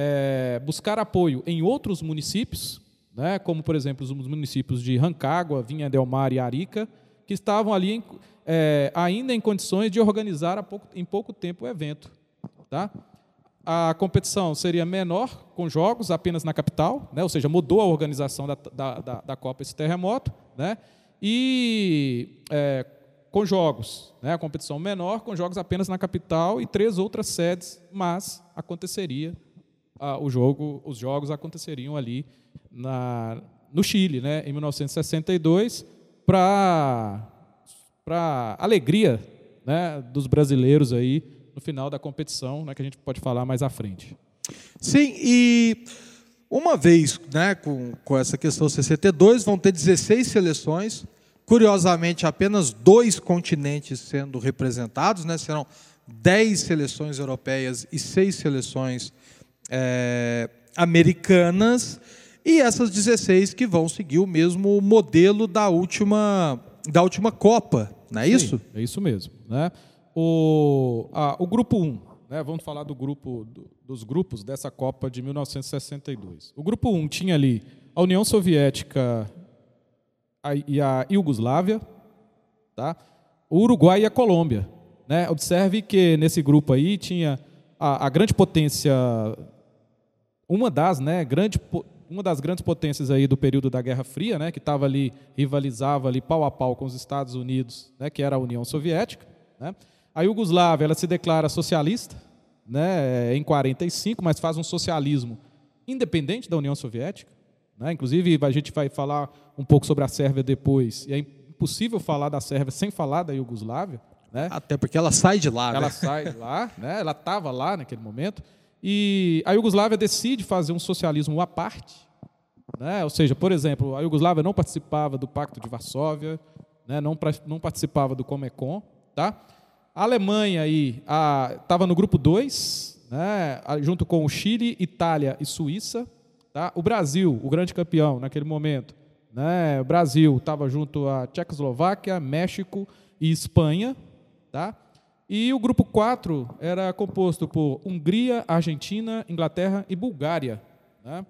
é, buscar apoio em outros municípios, né, como, por exemplo, os municípios de Rancagua, Vinha del Mar e Arica, que estavam ali em- é, ainda em condições de organizar pouco- em pouco tempo o evento. Tá? A competição seria menor, com jogos apenas na capital, né? ou seja, mudou a organização da, da, da, da Copa esse terremoto, né? e é, com jogos, né? a competição menor, com jogos apenas na capital e três outras sedes, mas aconteceria ah, o jogo, os jogos aconteceriam ali na, no Chile, né? em 1962, para para alegria né, dos brasileiros aí no final da competição, né, que a gente pode falar mais à frente. Sim, e uma vez né, com, com essa questão 62, vão ter 16 seleções. Curiosamente, apenas dois continentes sendo representados, né, serão 10 seleções europeias e 6 seleções eh, americanas. E essas 16 que vão seguir o mesmo modelo da última, da última Copa, não é isso? Sim, é isso mesmo. Né? O, a- o grupo 1, né? vamos falar do grupo, do- dos grupos dessa Copa de 1962. O grupo 1 tinha ali a União Soviética a- e a Iugoslávia, tá? o Uruguai e a Colômbia. Né? Observe que nesse grupo aí tinha a, a grande potência, uma das, né, grande, uma das grandes potências aí do período da Guerra Fria, né, que estava ali rivalizava ali pau a pau com os Estados Unidos, né, que era a União Soviética. Né? A Iugoslávia ela se declara socialista, né, em 45, mas faz um socialismo independente da União Soviética. Né? Inclusive a gente vai falar um pouco sobre a Sérvia depois. E é impossível falar da Sérvia sem falar da Iugoslávia. Né? Até porque ela sai de lá. Ela né? sai de lá, né? ela estava lá naquele momento, e a Iugoslávia decide fazer um socialismo à parte. Né? Ou seja, por exemplo, a Iugoslávia não participava do Pacto de Varsóvia, né? não, não participava do Comecon. Tá? A Alemanha estava no grupo 2, né? junto com o Chile, Itália e Suíça. Tá? O Brasil, o grande campeão naquele momento, né? o Brasil estava junto a Tchecoslováquia, México e Espanha. Tá? E o grupo 4 era composto por Hungria, Argentina, Inglaterra e Bulgária. né?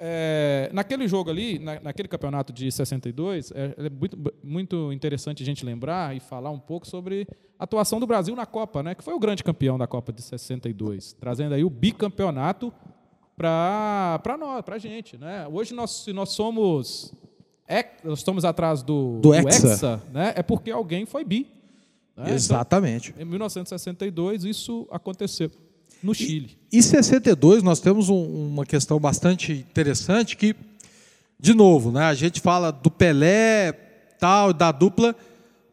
É, naquele jogo ali, na- naquele campeonato de 62, é, é muito, muito interessante a gente lembrar e falar um pouco sobre a atuação do Brasil na Copa, né? que foi o grande campeão da Copa de 62, trazendo aí o bicampeonato para nós, para a gente. Né? Hoje nós, se nós somos ex- nós estamos atrás do, Do Hexa. né? é porque alguém foi bi. Né? Então, Exatamente. em 1962, isso aconteceu no Chile. E 62, nós temos um- uma questão bastante interessante que, de novo, né, a gente fala do Pelé, tal, da dupla,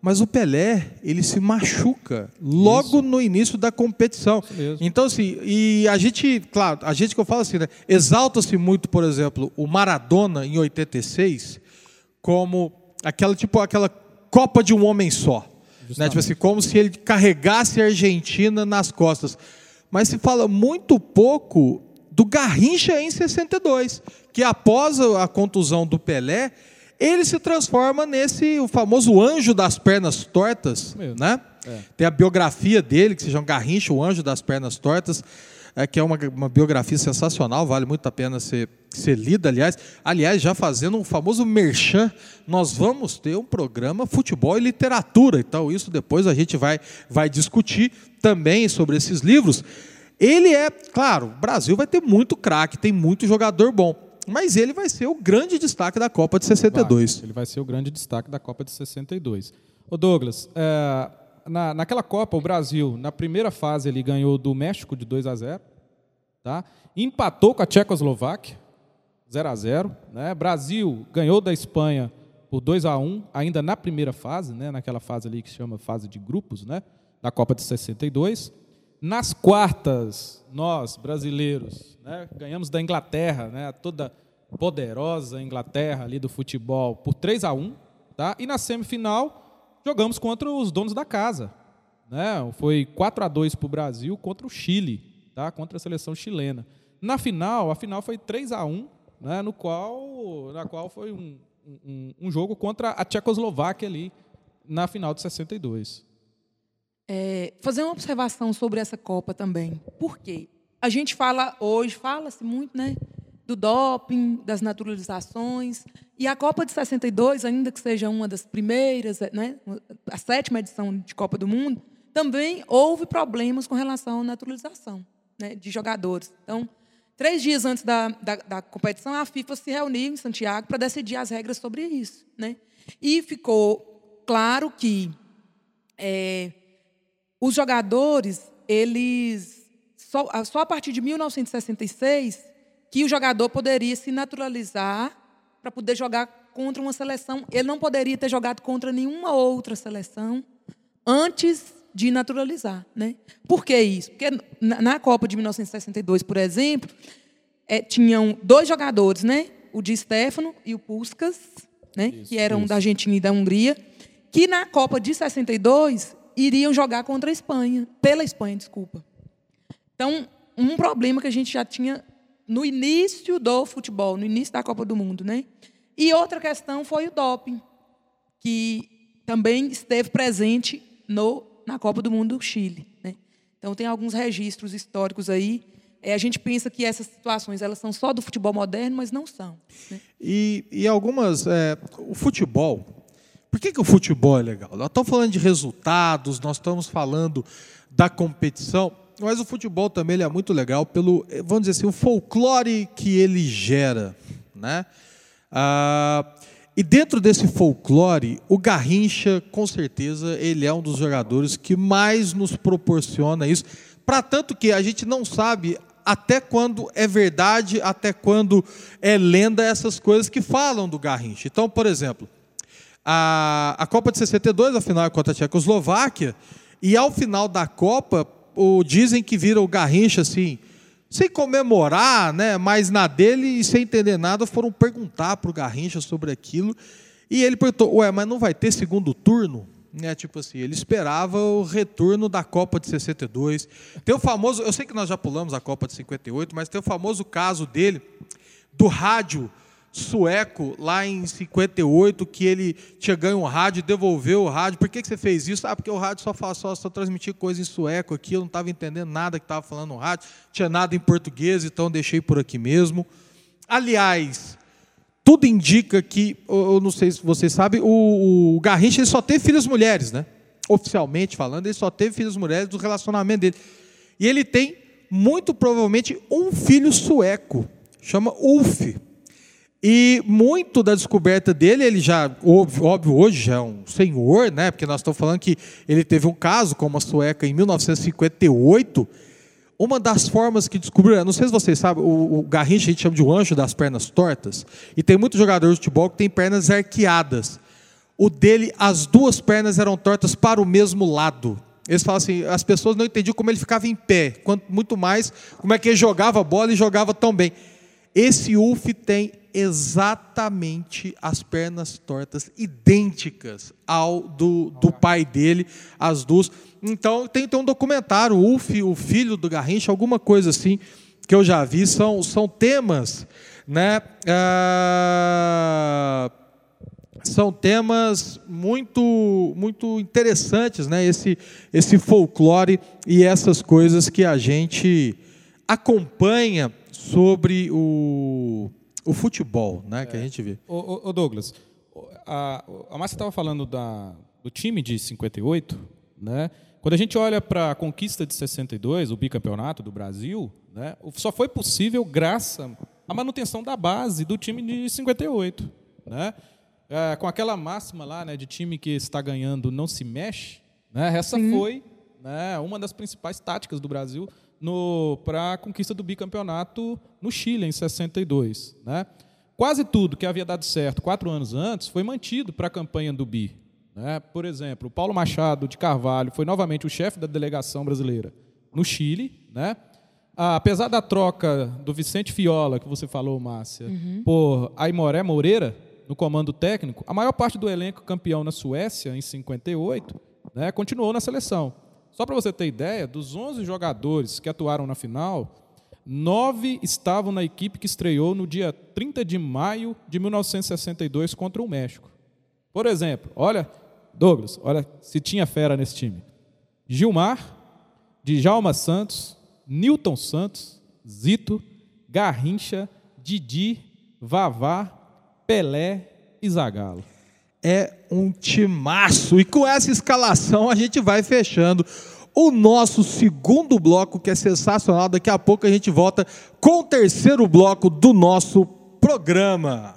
mas o Pelé, ele se machuca logo no início da competição. Então, assim, e a gente, claro, a gente que eu falo assim, né, exalta-se muito, por exemplo, o Maradona em 86 como aquela, tipo, aquela Copa de um homem só. Né? Tipo assim, como se ele carregasse a Argentina nas costas. Mas se fala muito pouco do Garrincha em 62, que após a contusão do Pelé, ele se transforma nesse o famoso anjo das pernas tortas, né? Tem a biografia dele, que se chama Garrincha, o anjo das pernas tortas, é, que é uma, uma biografia sensacional, vale muito a pena ser, ser lida, aliás. Aliás, já fazendo um famoso merchan, nós vamos ter um programa Futebol e Literatura, então isso depois a gente vai, vai discutir também sobre esses livros. Ele é, claro, o Brasil vai ter muito craque, tem muito jogador bom, mas ele vai ser o grande destaque da Copa de 62. Vai, ele vai ser o grande destaque da Copa de 62. Ô Douglas, é, na, naquela Copa, o Brasil, na primeira fase, ele ganhou do México de 2 a 0 tá? empatou com a Tchecoslováquia, 0 a 0 né? Brasil ganhou da Espanha por 2 a 1 ainda na primeira fase, né? naquela fase ali que se chama fase de grupos, né? da Copa de 62. Nas quartas, nós, brasileiros, né, ganhamos da Inglaterra, né, toda poderosa Inglaterra ali do futebol, por 3 a 1 tá? E na semifinal, jogamos contra os donos da casa. Né? Foi 4 a 2 para o Brasil contra o Chile, tá? contra a seleção chilena. Na final, a final foi 3 a 1 né, no qual, na qual foi um, um, um jogo contra a Tchecoslováquia ali, na final de 62. É, fazer uma observação sobre essa Copa também. Por quê? A gente fala hoje, fala-se muito, né? Do doping, das naturalizações. E a Copa de 62, ainda que seja uma das primeiras, né? A sétima edição de Copa do Mundo, também houve problemas com relação à naturalização né, de jogadores. Então, três dias antes da, da, da competição, a FIFA se reuniu em Santiago para decidir as regras sobre isso. Né? E ficou claro que é, os jogadores, eles só, só a partir de 1966 que o jogador poderia se naturalizar para poder jogar contra uma seleção. Ele não poderia ter jogado contra nenhuma outra seleção antes de naturalizar, né? Por que isso? Porque na, Copa de 1962, por exemplo, eh, tinham dois jogadores, né? O Di Stefano e o Puskas, né? que eram da Argentina e da Hungria, que na Copa de 62 iriam jogar contra a Espanha, pela Espanha, desculpa. Então, um problema que a gente já tinha no início do futebol, no início da Copa do Mundo, né? E outra questão foi o doping, que também esteve presente no, na Copa do Mundo do Chile, né? Então tem alguns registros históricos aí. É, a gente pensa que essas situações elas são só do futebol moderno, mas não são. né? E, e algumas. é, o futebol. Por que, que o futebol é legal? Nós estamos falando de resultados, nós estamos falando da competição, mas o futebol também é muito legal pelo, eh, vamos dizer assim, o folclore que ele gera. Né? Ah, e dentro desse folclore, o Garrincha, com certeza, ele é um dos jogadores que mais nos proporciona isso. Para tanto que a gente não sabe até quando é verdade, até quando é lenda essas coisas que falam do Garrincha. Então, por exemplo, a, a Copa de 62, a final é contra a Tchecoslováquia, e ao final da Copa, o, dizem que vira o Garrincha assim, sem comemorar, né, mas na dele e sem entender nada, foram perguntar para o Garrincha sobre aquilo, e ele perguntou, ué, mas não vai ter segundo turno? Né, tipo assim, ele esperava o retorno da Copa de 62. Tem o famoso, eu sei que nós já pulamos a Copa de 58, mas tem o famoso caso dele, do rádio sueco lá em 58 que ele tinha ganho um rádio devolveu o rádio. Por que, que você fez isso? Ah, porque o rádio só, fala, só, só transmitia coisa em sueco aqui, eu não estava entendendo nada que estava falando no rádio, tinha nada em português, então deixei por aqui mesmo. Aliás, tudo indica que, eu não sei se vocês sabem, o, o Garrincha ele só teve filhas mulheres, né? Oficialmente falando, ele só teve filhas mulheres do relacionamento dele. E ele tem, muito provavelmente, um filho sueco, chama Ulf. E muito da descoberta dele, ele já, óbvio, hoje já é um senhor, né? Porque nós estamos falando que ele teve um caso com uma sueca em 1958. Uma das formas que descobriram, não sei se vocês sabem, o, o Garrincha a gente chama de o anjo das pernas tortas, e tem muitos jogadores de futebol que têm pernas arqueadas. O dele, as duas pernas eram tortas para o mesmo lado. Eles falam assim, as pessoas não entendiam como ele ficava em pé, quanto muito mais como é que ele jogava a bola e jogava tão bem. Esse Ulf tem exatamente as pernas tortas, idênticas ao do, do pai dele, as duas. Então tem, tem um documentário, o Ulf, o filho do Garrincha, alguma coisa assim que eu já vi, são, são temas, né? ah, são temas muito muito interessantes, né? Esse esse folclore e essas coisas que a gente acompanha sobre o, o futebol, né? Que a gente vê. Ô- ô, Douglas, o- a, a Márcia estava falando da, do time de 58, né? Quando a gente olha para a conquista de 62, o bicampeonato do Brasil, né? o- só foi possível graças à manutenção da base do time de 58, né? É, com aquela máxima lá, né, de time que está ganhando não se mexe, né? Essa foi, né, uma das principais táticas do Brasil para a conquista do bicampeonato no Chile em 62, né? Quase tudo que havia dado certo quatro anos antes foi mantido para a campanha do Bi. Né? Por exemplo, o Paulo Machado de Carvalho foi novamente o chefe da delegação brasileira no Chile. Né? Ah, apesar da troca do Vicente Fiola, que você falou, Márcia, por Aimoré Moreira no comando técnico, a maior parte do elenco campeão na Suécia, em 58, né, continuou na seleção. Só para você ter ideia, dos 11 jogadores que atuaram na final, Nove estavam na equipe que estreou no dia 30 de maio de 1962 contra o México. Por exemplo, olha, Douglas, olha se tinha fera nesse time. Gilmar, Djalma Santos, Newton Santos, Zito, Garrincha, Didi, Vavá, Pelé e Zagallo. É um timaço. E com essa escalação a gente vai fechando o nosso segundo bloco, que é sensacional. Daqui a pouco a gente volta com o terceiro bloco do nosso programa.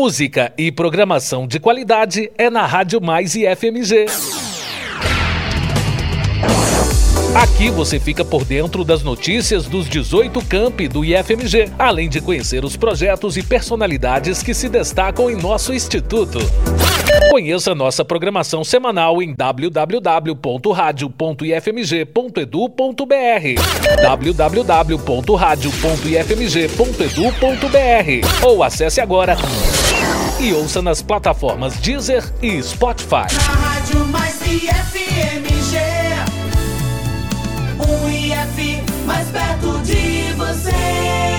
Música e programação de qualidade é na Rádio Mais e FMG. Aqui você fica por dentro das notícias dos 18 campi do IFMG, além de conhecer os projetos e personalidades que se destacam em nosso instituto. Conheça nossa programação semanal em www.radio.ifmg.edu.br www.radio.ifmg.edu.br ou acesse agora e ouça nas plataformas Deezer e Spotify. Na Rádio Mais IFMG. Um IF mais perto de você.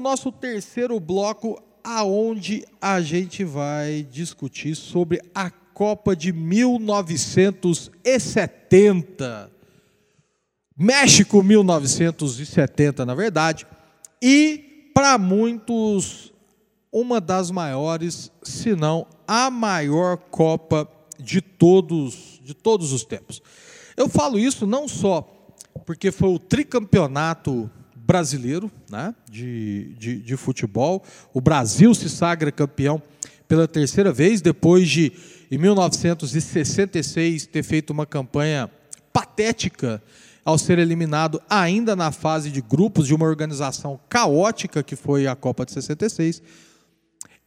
Nosso terceiro bloco, aonde a gente vai discutir sobre a Copa de 1970. México 1970, na verdade, e para muitos uma das maiores, se não a maior Copa de todos, de todos os tempos. Eu falo isso não só porque foi o tricampeonato brasileiro né, de, de, de futebol. O Brasil se sagra campeão pela terceira vez, depois de, em 1966, ter feito uma campanha patética ao ser eliminado ainda na fase de grupos de uma organização caótica que foi a Copa de 66.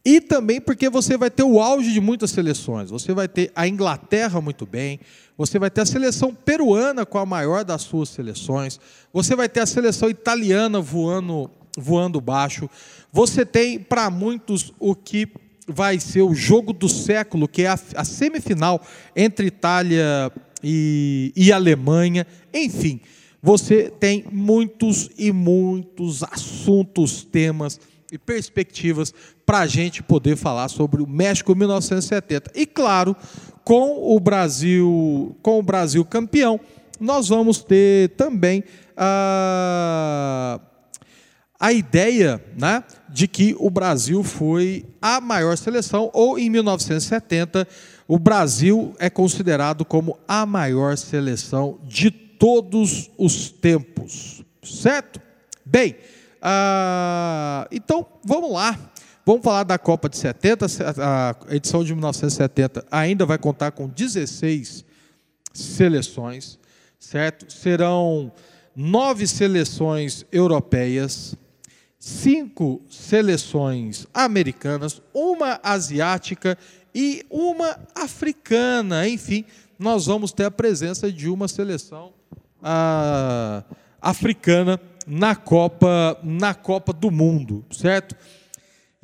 E também porque você vai ter o auge de muitas seleções. Você vai ter a Inglaterra muito bem, você vai ter a seleção peruana com a maior das suas seleções, você vai ter a seleção italiana voando, voando baixo. Você tem, para muitos, o que vai ser o jogo do século, que é a, a semifinal entre Itália e, e Alemanha. Enfim, você tem muitos e muitos assuntos, temas e perspectivas para a gente poder falar sobre o México 1970. E claro, com o Brasil, com o Brasil campeão, nós vamos ter também a, a ideia né, de que o Brasil foi a maior seleção, ou em 1970, o Brasil é considerado como a maior seleção de todos os tempos. Certo? Bem, ah, então, vamos lá. Vamos falar da Copa de 70. A edição de 1970 ainda vai contar com 16 seleções, certo? Serão nove seleções europeias, cinco seleções americanas, uma asiática e uma africana. Enfim, nós vamos ter a presença de uma seleção ah, africana na Copa, na Copa do Mundo, certo?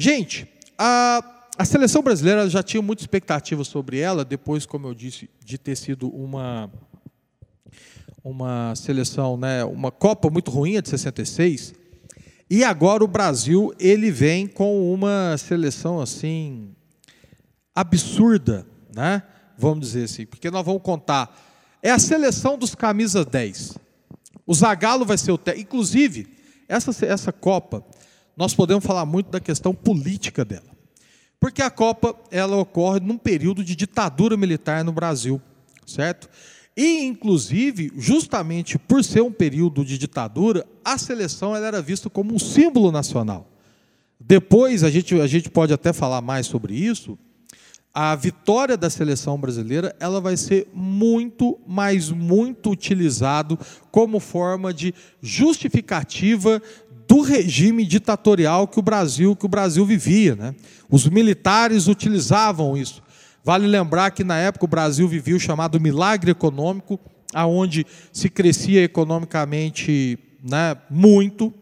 Gente, a, a seleção brasileira já tinha muita expectativa sobre ela, depois, como eu disse, de ter sido uma, uma seleção, né, uma Copa muito ruim, de 66. E agora o Brasil ele vem com uma seleção assim absurda, né? Vamos dizer assim, porque nós vamos contar. É a seleção dos camisas 10. O Zagallo vai ser o técnico. Inclusive, essa, essa Copa, nós podemos falar muito da questão política dela. Porque a Copa ela ocorre num período de ditadura militar no Brasil, certo? E, inclusive, justamente por ser um período de ditadura, a seleção ela era vista como um símbolo nacional. Depois, a gente, a gente pode até falar mais sobre isso, a vitória da seleção brasileira ela vai ser muito, mas muito utilizado como forma de justificativa do regime ditatorial que o Brasil que o Brasil vivia, né? Os militares utilizavam isso. Vale lembrar que na época o Brasil vivia o chamado milagre econômico, aonde se crescia economicamente, né, muito,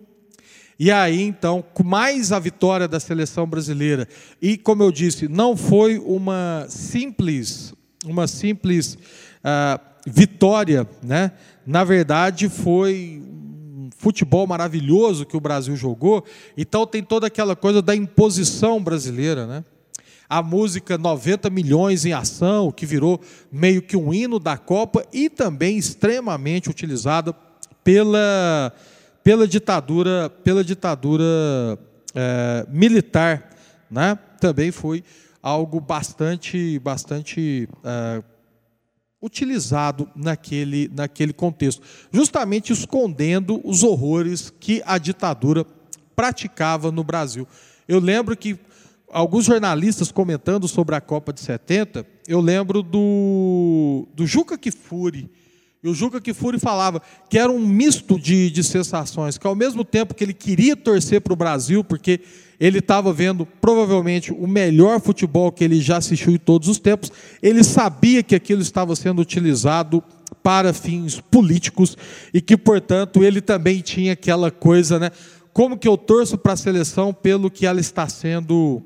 e aí, então, com mais a vitória da seleção brasileira, e como eu disse, não foi uma simples, uma simples uh, vitória, né? Na verdade, foi futebol maravilhoso que o Brasil jogou. Então tem toda aquela coisa da imposição brasileira, né? A música 90 milhões em ação, que virou meio que um hino da Copa e também extremamente utilizada pela pela ditadura, pela ditadura é, militar, né? Também foi algo bastante, bastante é, utilizado naquele, naquele contexto, justamente escondendo os horrores que a ditadura praticava no Brasil. Eu lembro que alguns jornalistas comentando sobre a Copa de 70, eu lembro do, do Juca Kifuri, e o Juca Kifuri falava que era um misto de, de sensações, que ao mesmo tempo que ele queria torcer para o Brasil, porque ele estava vendo provavelmente o melhor futebol que ele já assistiu em todos os tempos, ele sabia que aquilo estava sendo utilizado para fins políticos e que, portanto, ele também tinha aquela coisa, né? Como que eu torço para a seleção pelo que ela está sendo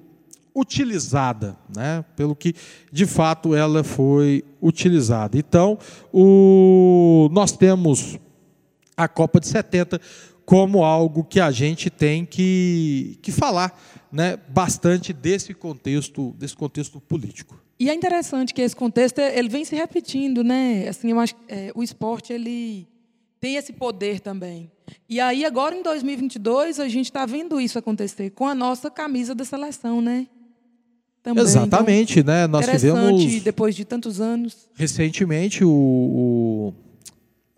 utilizada, né? pelo que de fato ela foi utilizada. Então, o, nós temos a Copa de 70 como algo que a gente tem que, que falar né, bastante desse contexto, desse contexto político. E é interessante que esse contexto ele vem se repetindo, né? Assim, eu acho é, o esporte ele tem esse poder também. E aí agora em 2022 a gente está vendo isso acontecer com a nossa camisa da seleção, né? Também. Exatamente, Então, né? Nós interessante tivemos depois de tantos anos. recentemente o, o,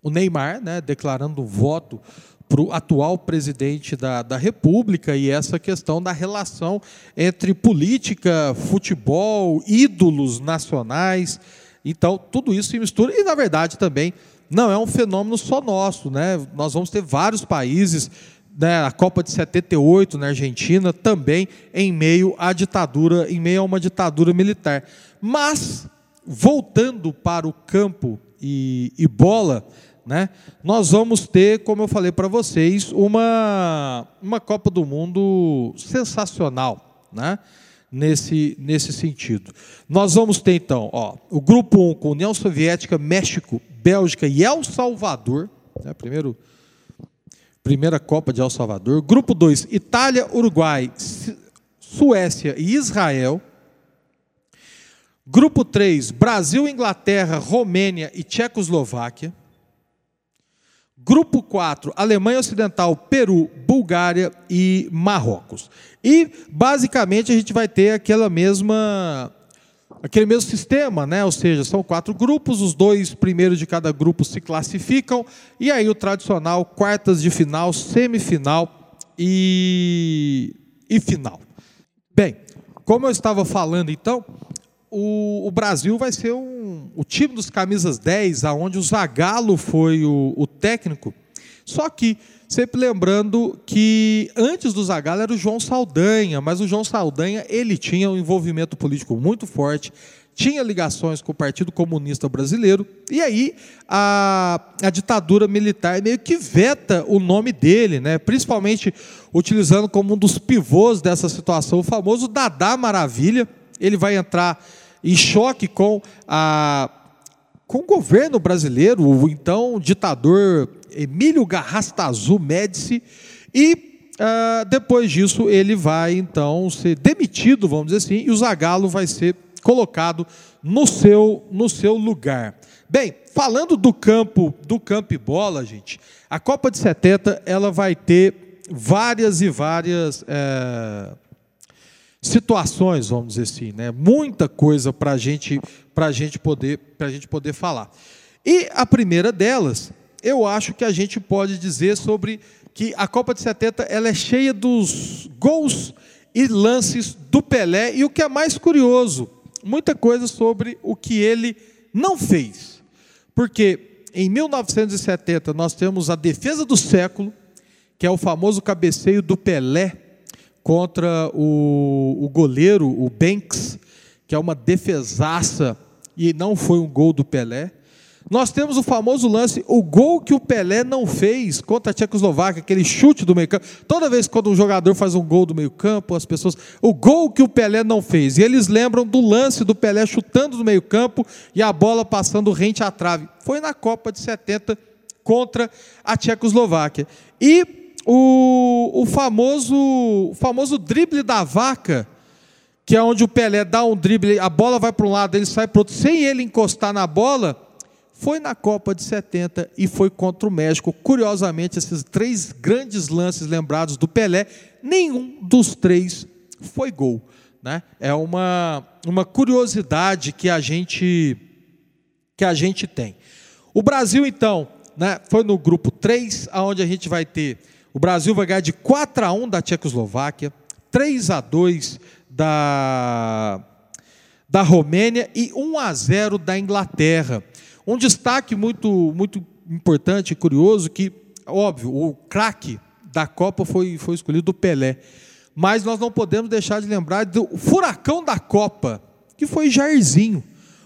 o Neymar né, declarando voto para o atual presidente da, da República e essa questão da relação entre política, futebol, ídolos nacionais. Então, tudo isso se mistura. E, na verdade, também não é um fenômeno só nosso. Né? Nós vamos ter vários países, né? a Copa de 78 na Argentina, também em meio à ditadura, em meio a uma ditadura militar. Mas, voltando para o campo e, e bola, né? Nós vamos ter, como eu falei para vocês, uma, uma Copa do Mundo sensacional, né? Nesse, nesse sentido. Nós vamos ter, então, ó, o grupo 1 com União Soviética, México, Bélgica e El Salvador. Né? Primeiro, primeira Copa de El Salvador. Grupo 2, Itália, Uruguai, Su- Suécia e Israel. Grupo 3, Brasil, Inglaterra, Romênia e Tchecoslováquia. Grupo 4, Alemanha Ocidental, Peru, Bulgária e Marrocos. E basicamente a gente vai ter aquela mesma aquele mesmo sistema, né? Ou seja, são quatro grupos, os dois primeiros de cada grupo se classificam e aí o tradicional quartas de final, semifinal e e final. Bem, como eu estava falando então, o, o Brasil vai ser um, o time dos camisas 10, aonde o Zagallo foi o, o técnico. Só que, sempre lembrando que antes do Zagallo era o João Saldanha, mas o João Saldanha ele tinha um envolvimento político muito forte, tinha ligações com o Partido Comunista Brasileiro, e aí a, a ditadura militar meio que veta o nome dele, né? principalmente utilizando como um dos pivôs dessa situação o famoso Dadá Maravilha. Ele vai entrar em choque com a com o governo brasileiro, o então ditador Emílio Garrastazu Médici, e ah, depois disso ele vai então ser demitido, vamos dizer assim, e o Zagallo vai ser colocado no seu, no seu lugar. Bem, falando do campo, do campo e bola, gente, a Copa de 70 ela vai ter várias e várias eh, situações, vamos dizer assim, né? Muita coisa para a gente, para gente poder, para gente poder falar. E a primeira delas, eu acho que a gente pode dizer sobre que a Copa de 70 ela é cheia dos gols e lances do Pelé e o que é mais curioso, muita coisa sobre o que ele não fez, porque em 1970 nós temos a defesa do século, que é o famoso cabeceio do Pelé contra o, o goleiro, o Banks, que é uma defesaça e não foi um gol do Pelé. Nós temos o famoso lance, o gol que o Pelé não fez contra a Tchecoslováquia, aquele chute do meio-campo. Toda vez que quando um jogador faz um gol do meio-campo, as pessoas. O gol que o Pelé não fez. E eles lembram do lance do Pelé chutando do meio-campo e a bola passando rente à trave. Foi na Copa de 70 contra a Tchecoslováquia. E o, o, famoso, o famoso drible da vaca, que é onde o Pelé dá um drible, a bola vai para um lado, ele sai para o outro, sem ele encostar na bola, foi na Copa de 70 e foi contra o México. Curiosamente, esses três grandes lances lembrados do Pelé, nenhum dos três foi gol. Né? É uma, uma curiosidade que a gente que a gente tem. O Brasil, então, né, foi no grupo 3, onde a gente vai ter. O Brasil vai ganhar de 4 a 1 da Tchecoslováquia, 3 a 2 da, da Romênia e 1 a 0 da Inglaterra. Um destaque muito, muito importante e curioso que, óbvio, o craque da Copa foi, foi escolhido o Pelé. Mas nós não podemos deixar de lembrar do furacão da Copa, que foi Jairzinho.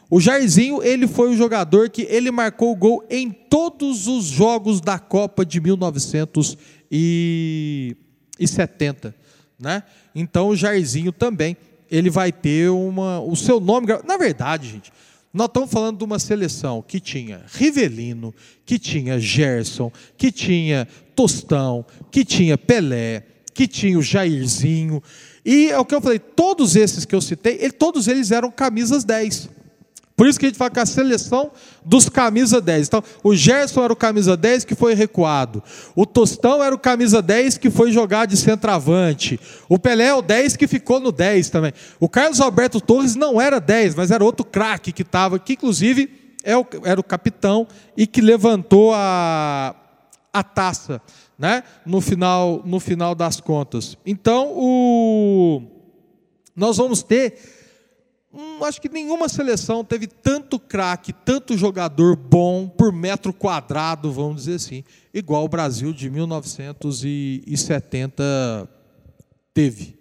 O Jairzinho, ele foi o jogador que ele marcou o gol em todos os jogos da Copa de 1970, né? Então o Jairzinho também, ele vai ter uma o seu nome, na verdade, gente, Nós estamos falando de uma seleção que tinha Rivelino, que tinha Gerson, que tinha Tostão, que tinha Pelé, que tinha o Jairzinho. E é o que eu falei, todos esses que eu citei, todos eles eram camisas 10. Por isso que a gente fala que a seleção dos camisa 10. Então, o Gerson era o camisa 10 que foi recuado. O Tostão era o camisa 10 que foi jogar de centroavante. O Pelé é o 10 que ficou no 10 também. O Carlos Alberto Torres não era 10, mas era outro craque que estava, que inclusive é era o capitão e que levantou a, a taça, né? No final, no final das contas. Então, o nós vamos ter Hum, acho que nenhuma seleção teve tanto craque, tanto jogador bom por metro quadrado, vamos dizer assim, igual o Brasil de 1970 teve.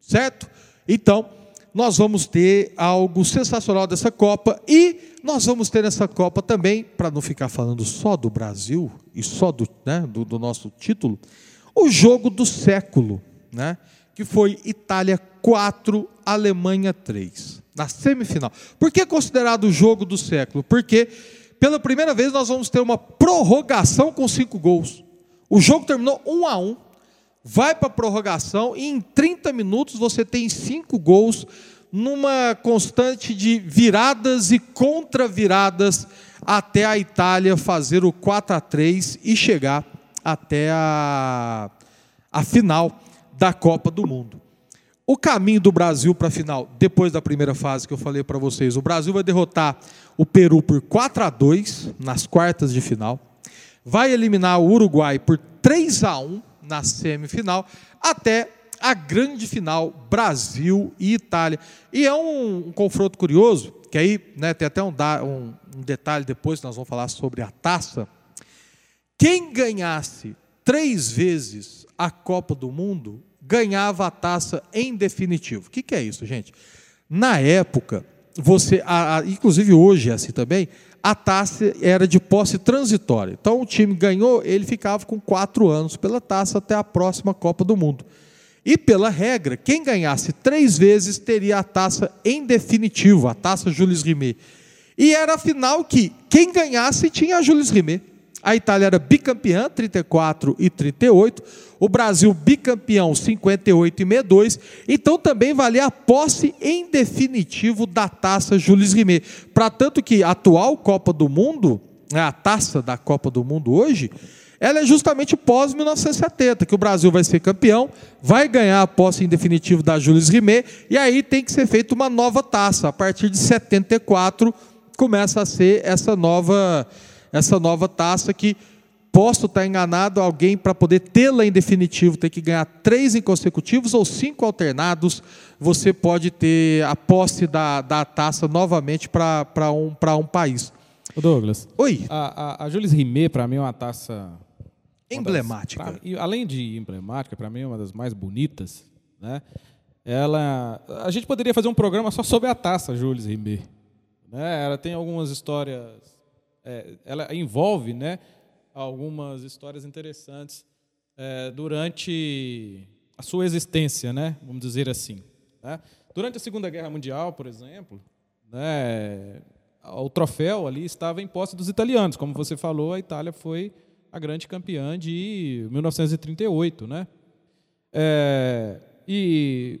Certo? Então, nós vamos ter algo sensacional dessa Copa e nós vamos ter nessa Copa também, para não ficar falando só do Brasil e só do, né, do, do nosso título, o jogo do século, né, que foi Itália 4, Alemanha 3, na semifinal. Por que é considerado o jogo do século? Porque pela primeira vez nós vamos ter uma prorrogação com cinco gols. O jogo terminou 1 a 1 vai para a prorrogação e em 30 minutos você tem cinco gols numa constante de viradas e contra-viradas até a Itália fazer o 4 a 3 e chegar até a, a final da Copa do Mundo. O caminho do Brasil para a final, depois da primeira fase que eu falei para vocês, o Brasil vai derrotar o Peru por 4 a 2 nas quartas de final, vai eliminar o Uruguai por 3 a 1 na semifinal, até a grande final Brasil e Itália. E é um, um confronto curioso, que aí né, tem até um, um- um detalhe depois que nós vamos falar sobre a taça. Quem ganhasse três vezes a Copa do Mundo ganhava a taça em definitivo. O que, que é isso, gente? Na época, você, a- a- inclusive hoje é assim também, a taça era de posse transitória. Então o time ganhou, ele ficava com quatro anos pela taça até a próxima Copa do Mundo. E pela regra, quem ganhasse três vezes teria a taça em definitivo, a taça Jules Rimet. E era a final que quem ganhasse tinha a Jules Rimet. A Itália era bicampeã, 34 e 38. O Brasil bicampeão, 58 e 62. Então também valia a posse em definitivo da taça Jules Rimet. Para tanto que a atual Copa do Mundo, né, a taça da Copa do Mundo hoje, ela é justamente pós-1970, que o Brasil vai ser campeão, vai ganhar a posse em definitivo da Jules Rimet, e aí tem que ser feita uma nova taça. A partir de 74 começa a ser essa nova, essa nova taça que posso estar enganado, alguém para poder tê-la em definitivo tem que ganhar três em consecutivos ou cinco alternados, você pode ter a posse da, da taça novamente para um, pra um país. Ô Douglas, Oi, a, a, a Jules Rimet, para mim, é uma taça. uma das- emblemática. pra- e além de emblemática, para mim é uma das mais bonitas. Né? Ela, a gente poderia fazer um programa só sobre a taça Jules Rimet. Né? Ela tem algumas histórias. é, ela envolve né, algumas histórias interessantes é, durante a sua existência, né? vamos dizer assim. né? Durante a Segunda Guerra Mundial, por exemplo, né, o troféu ali estava em posse dos italianos. Como você falou, a Itália foi a grande campeã de 1938, né? É, e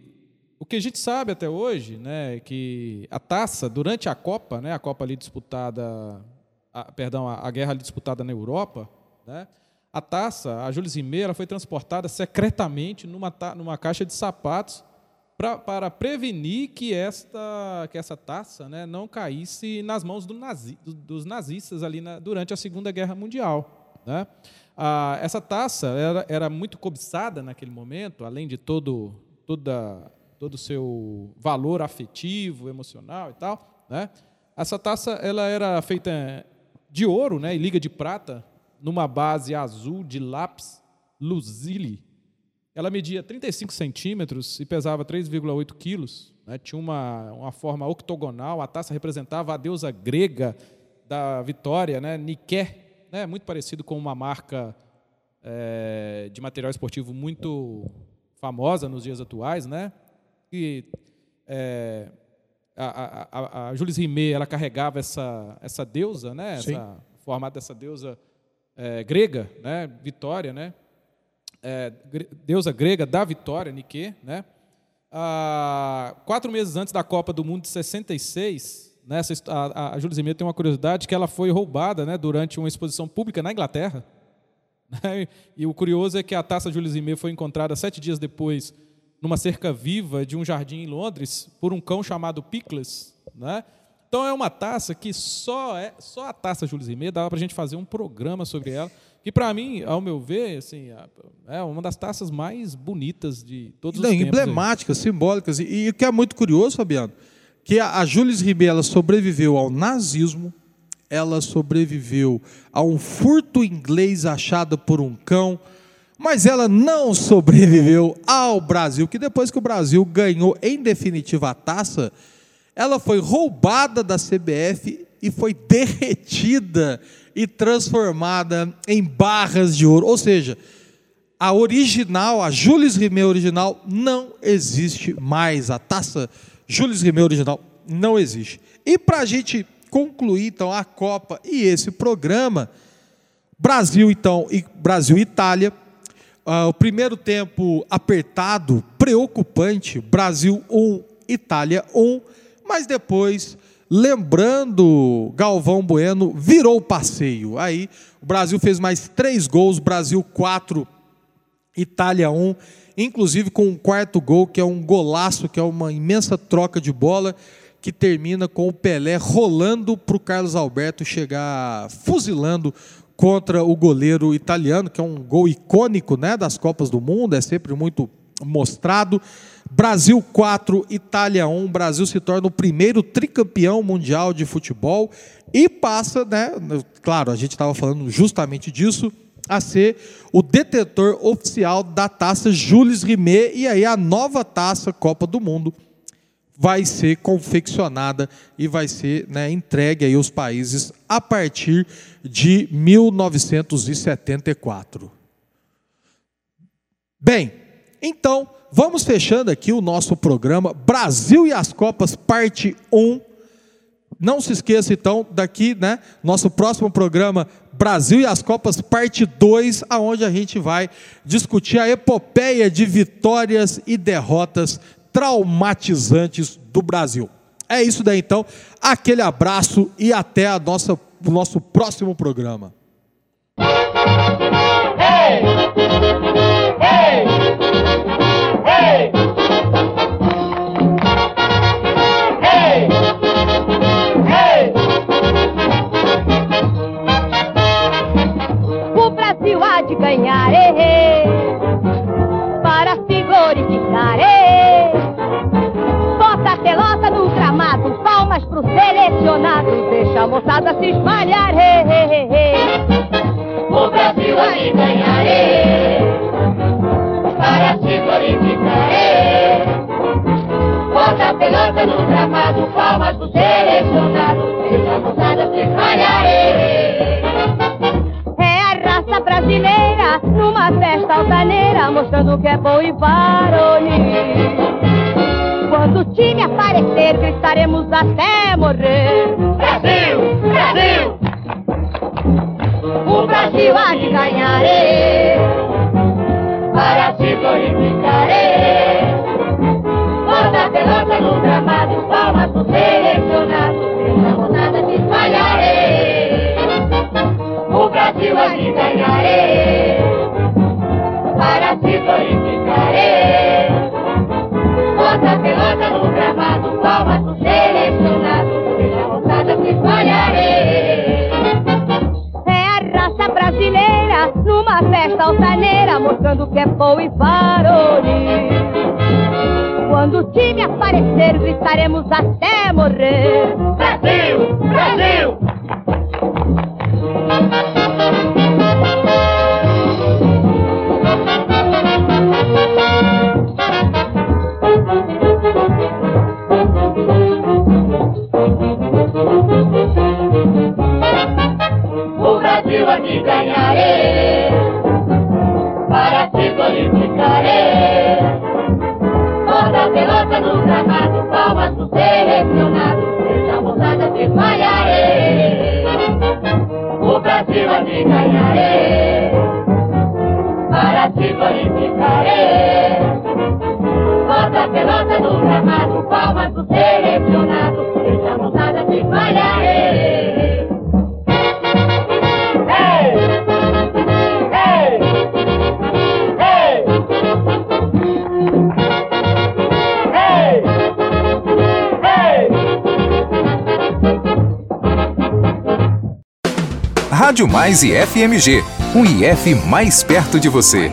o que a gente sabe até hoje, né, é que a taça durante a Copa, né, a Copa ali disputada, a, perdão, a, a guerra disputada na Europa, né, a taça, a Jules Rimet, foi transportada secretamente numa, numa caixa de sapatos pra, para prevenir que esta que essa taça né, não caísse nas mãos do nazi- do- dos nazistas ali na- durante a Segunda Guerra Mundial. Né? Ah, essa taça era, era muito cobiçada naquele momento, além de todo toda, todo o seu valor afetivo, emocional e tal. Né? Essa taça ela era feita de ouro né, e liga de prata numa base azul de lápis Luzili, ela media 35 centímetros e pesava 3,8 quilos. né? Tinha uma, uma forma octogonal. A taça representava a deusa grega da vitória, né? Nike, né? muito parecido com uma marca eh, de material esportivo muito famosa nos dias atuais, né? E, eh, a, a, a, Jules Rimet ela carregava essa, essa deusa, né? Sim. Essa, formato dessa deusa é, grega, né? Vitória, né? É, deusa grega da vitória, Nike, né? Ah, quatro meses antes da Copa do Mundo de 66, né, essa a, a, a Jules Rimet tem uma curiosidade que ela foi roubada né, durante uma exposição pública na Inglaterra. *laughs* né? E o curioso é que a taça Jules Rimet foi encontrada sete dias depois numa cerca viva de um jardim em Londres por um cão chamado Pickles. Né? Então é uma taça que só é só a taça Jules Rimet dava para a gente fazer um programa sobre ela. Que para mim, ao meu ver, assim, é uma das taças mais bonitas de todos Não, os tempos. aí. emblemáticas, simbólicas. E, o que é muito curioso, Fabiano, que a, a Jules Rimet ela sobreviveu ao nazismo, ela sobreviveu a um furto inglês achado por um cão, mas ela não sobreviveu ao Brasil, que depois que o Brasil ganhou em definitiva a taça, ela foi roubada da CBF e foi derretida e transformada em barras de ouro. Ou seja, a original, a Jules Rimet original, não existe mais. A taça Jules Rimet original não existe. E para a gente concluir, então, a Copa e esse programa, Brasil, então, e Brasil e Itália. Ah, o primeiro tempo apertado, preocupante, Brasil 1, Itália 1, mas depois, lembrando Galvão Bueno, virou o passeio. Aí o Brasil fez mais três gols, Brasil 4, Itália 1, inclusive com um quarto gol, que é um golaço, que é uma imensa troca de bola, que termina com o Pelé rolando para o Carlos Alberto chegar fuzilando contra o goleiro italiano, que é um gol icônico né, das Copas do Mundo, é sempre muito mostrado. Brasil 4, Itália 1. Brasil se torna o primeiro tricampeão mundial de futebol e passa, né? Claro, a gente estava falando justamente disso, a ser o detetor oficial da taça Jules Rimet e aí a nova taça Copa do Mundo vai ser confeccionada e vai ser né, entregue aí aos países a partir de 1974. Bem, então vamos fechando aqui o nosso programa Brasil e as Copas, parte 1. Não se esqueça, então, daqui, né? Nosso próximo programa, Brasil e as Copas, parte 2, aonde a gente vai discutir a epopeia de vitórias e derrotas traumatizantes do Brasil. É isso daí, então. Aquele abraço e até a nossa, o nosso próximo programa. O Brasil há de ganhar, eh, selecionado, deixa a moçada se espalhar. eh. O Brasil há de ganhar, eh, para se glorificar. Bota a pelota no gramado, palmas pro selecionado, deixa a moçada se espalhar. É a raça brasileira numa festa altaneira, mostrando que é bom e varonil. Quando o time aparecer, gritaremos até morrer. Brasil! Brasil! O Brasil há de ganhar, eh, para se glorificar. eh. Bota a pelota no gramado, palmas pro selecionado, deixa a moçada se espalhar. eh. O Brasil há de ganhar, pelota no gramado, palmas selecionado, deixa a moçada se espalhar. eh. É a raça brasileira numa festa altaneira, mostrando que é bom e varonil. Quando o time aparecer, gritaremos até morrer. Brasil! Rádio Mais e FMG, um IF mais perto de você.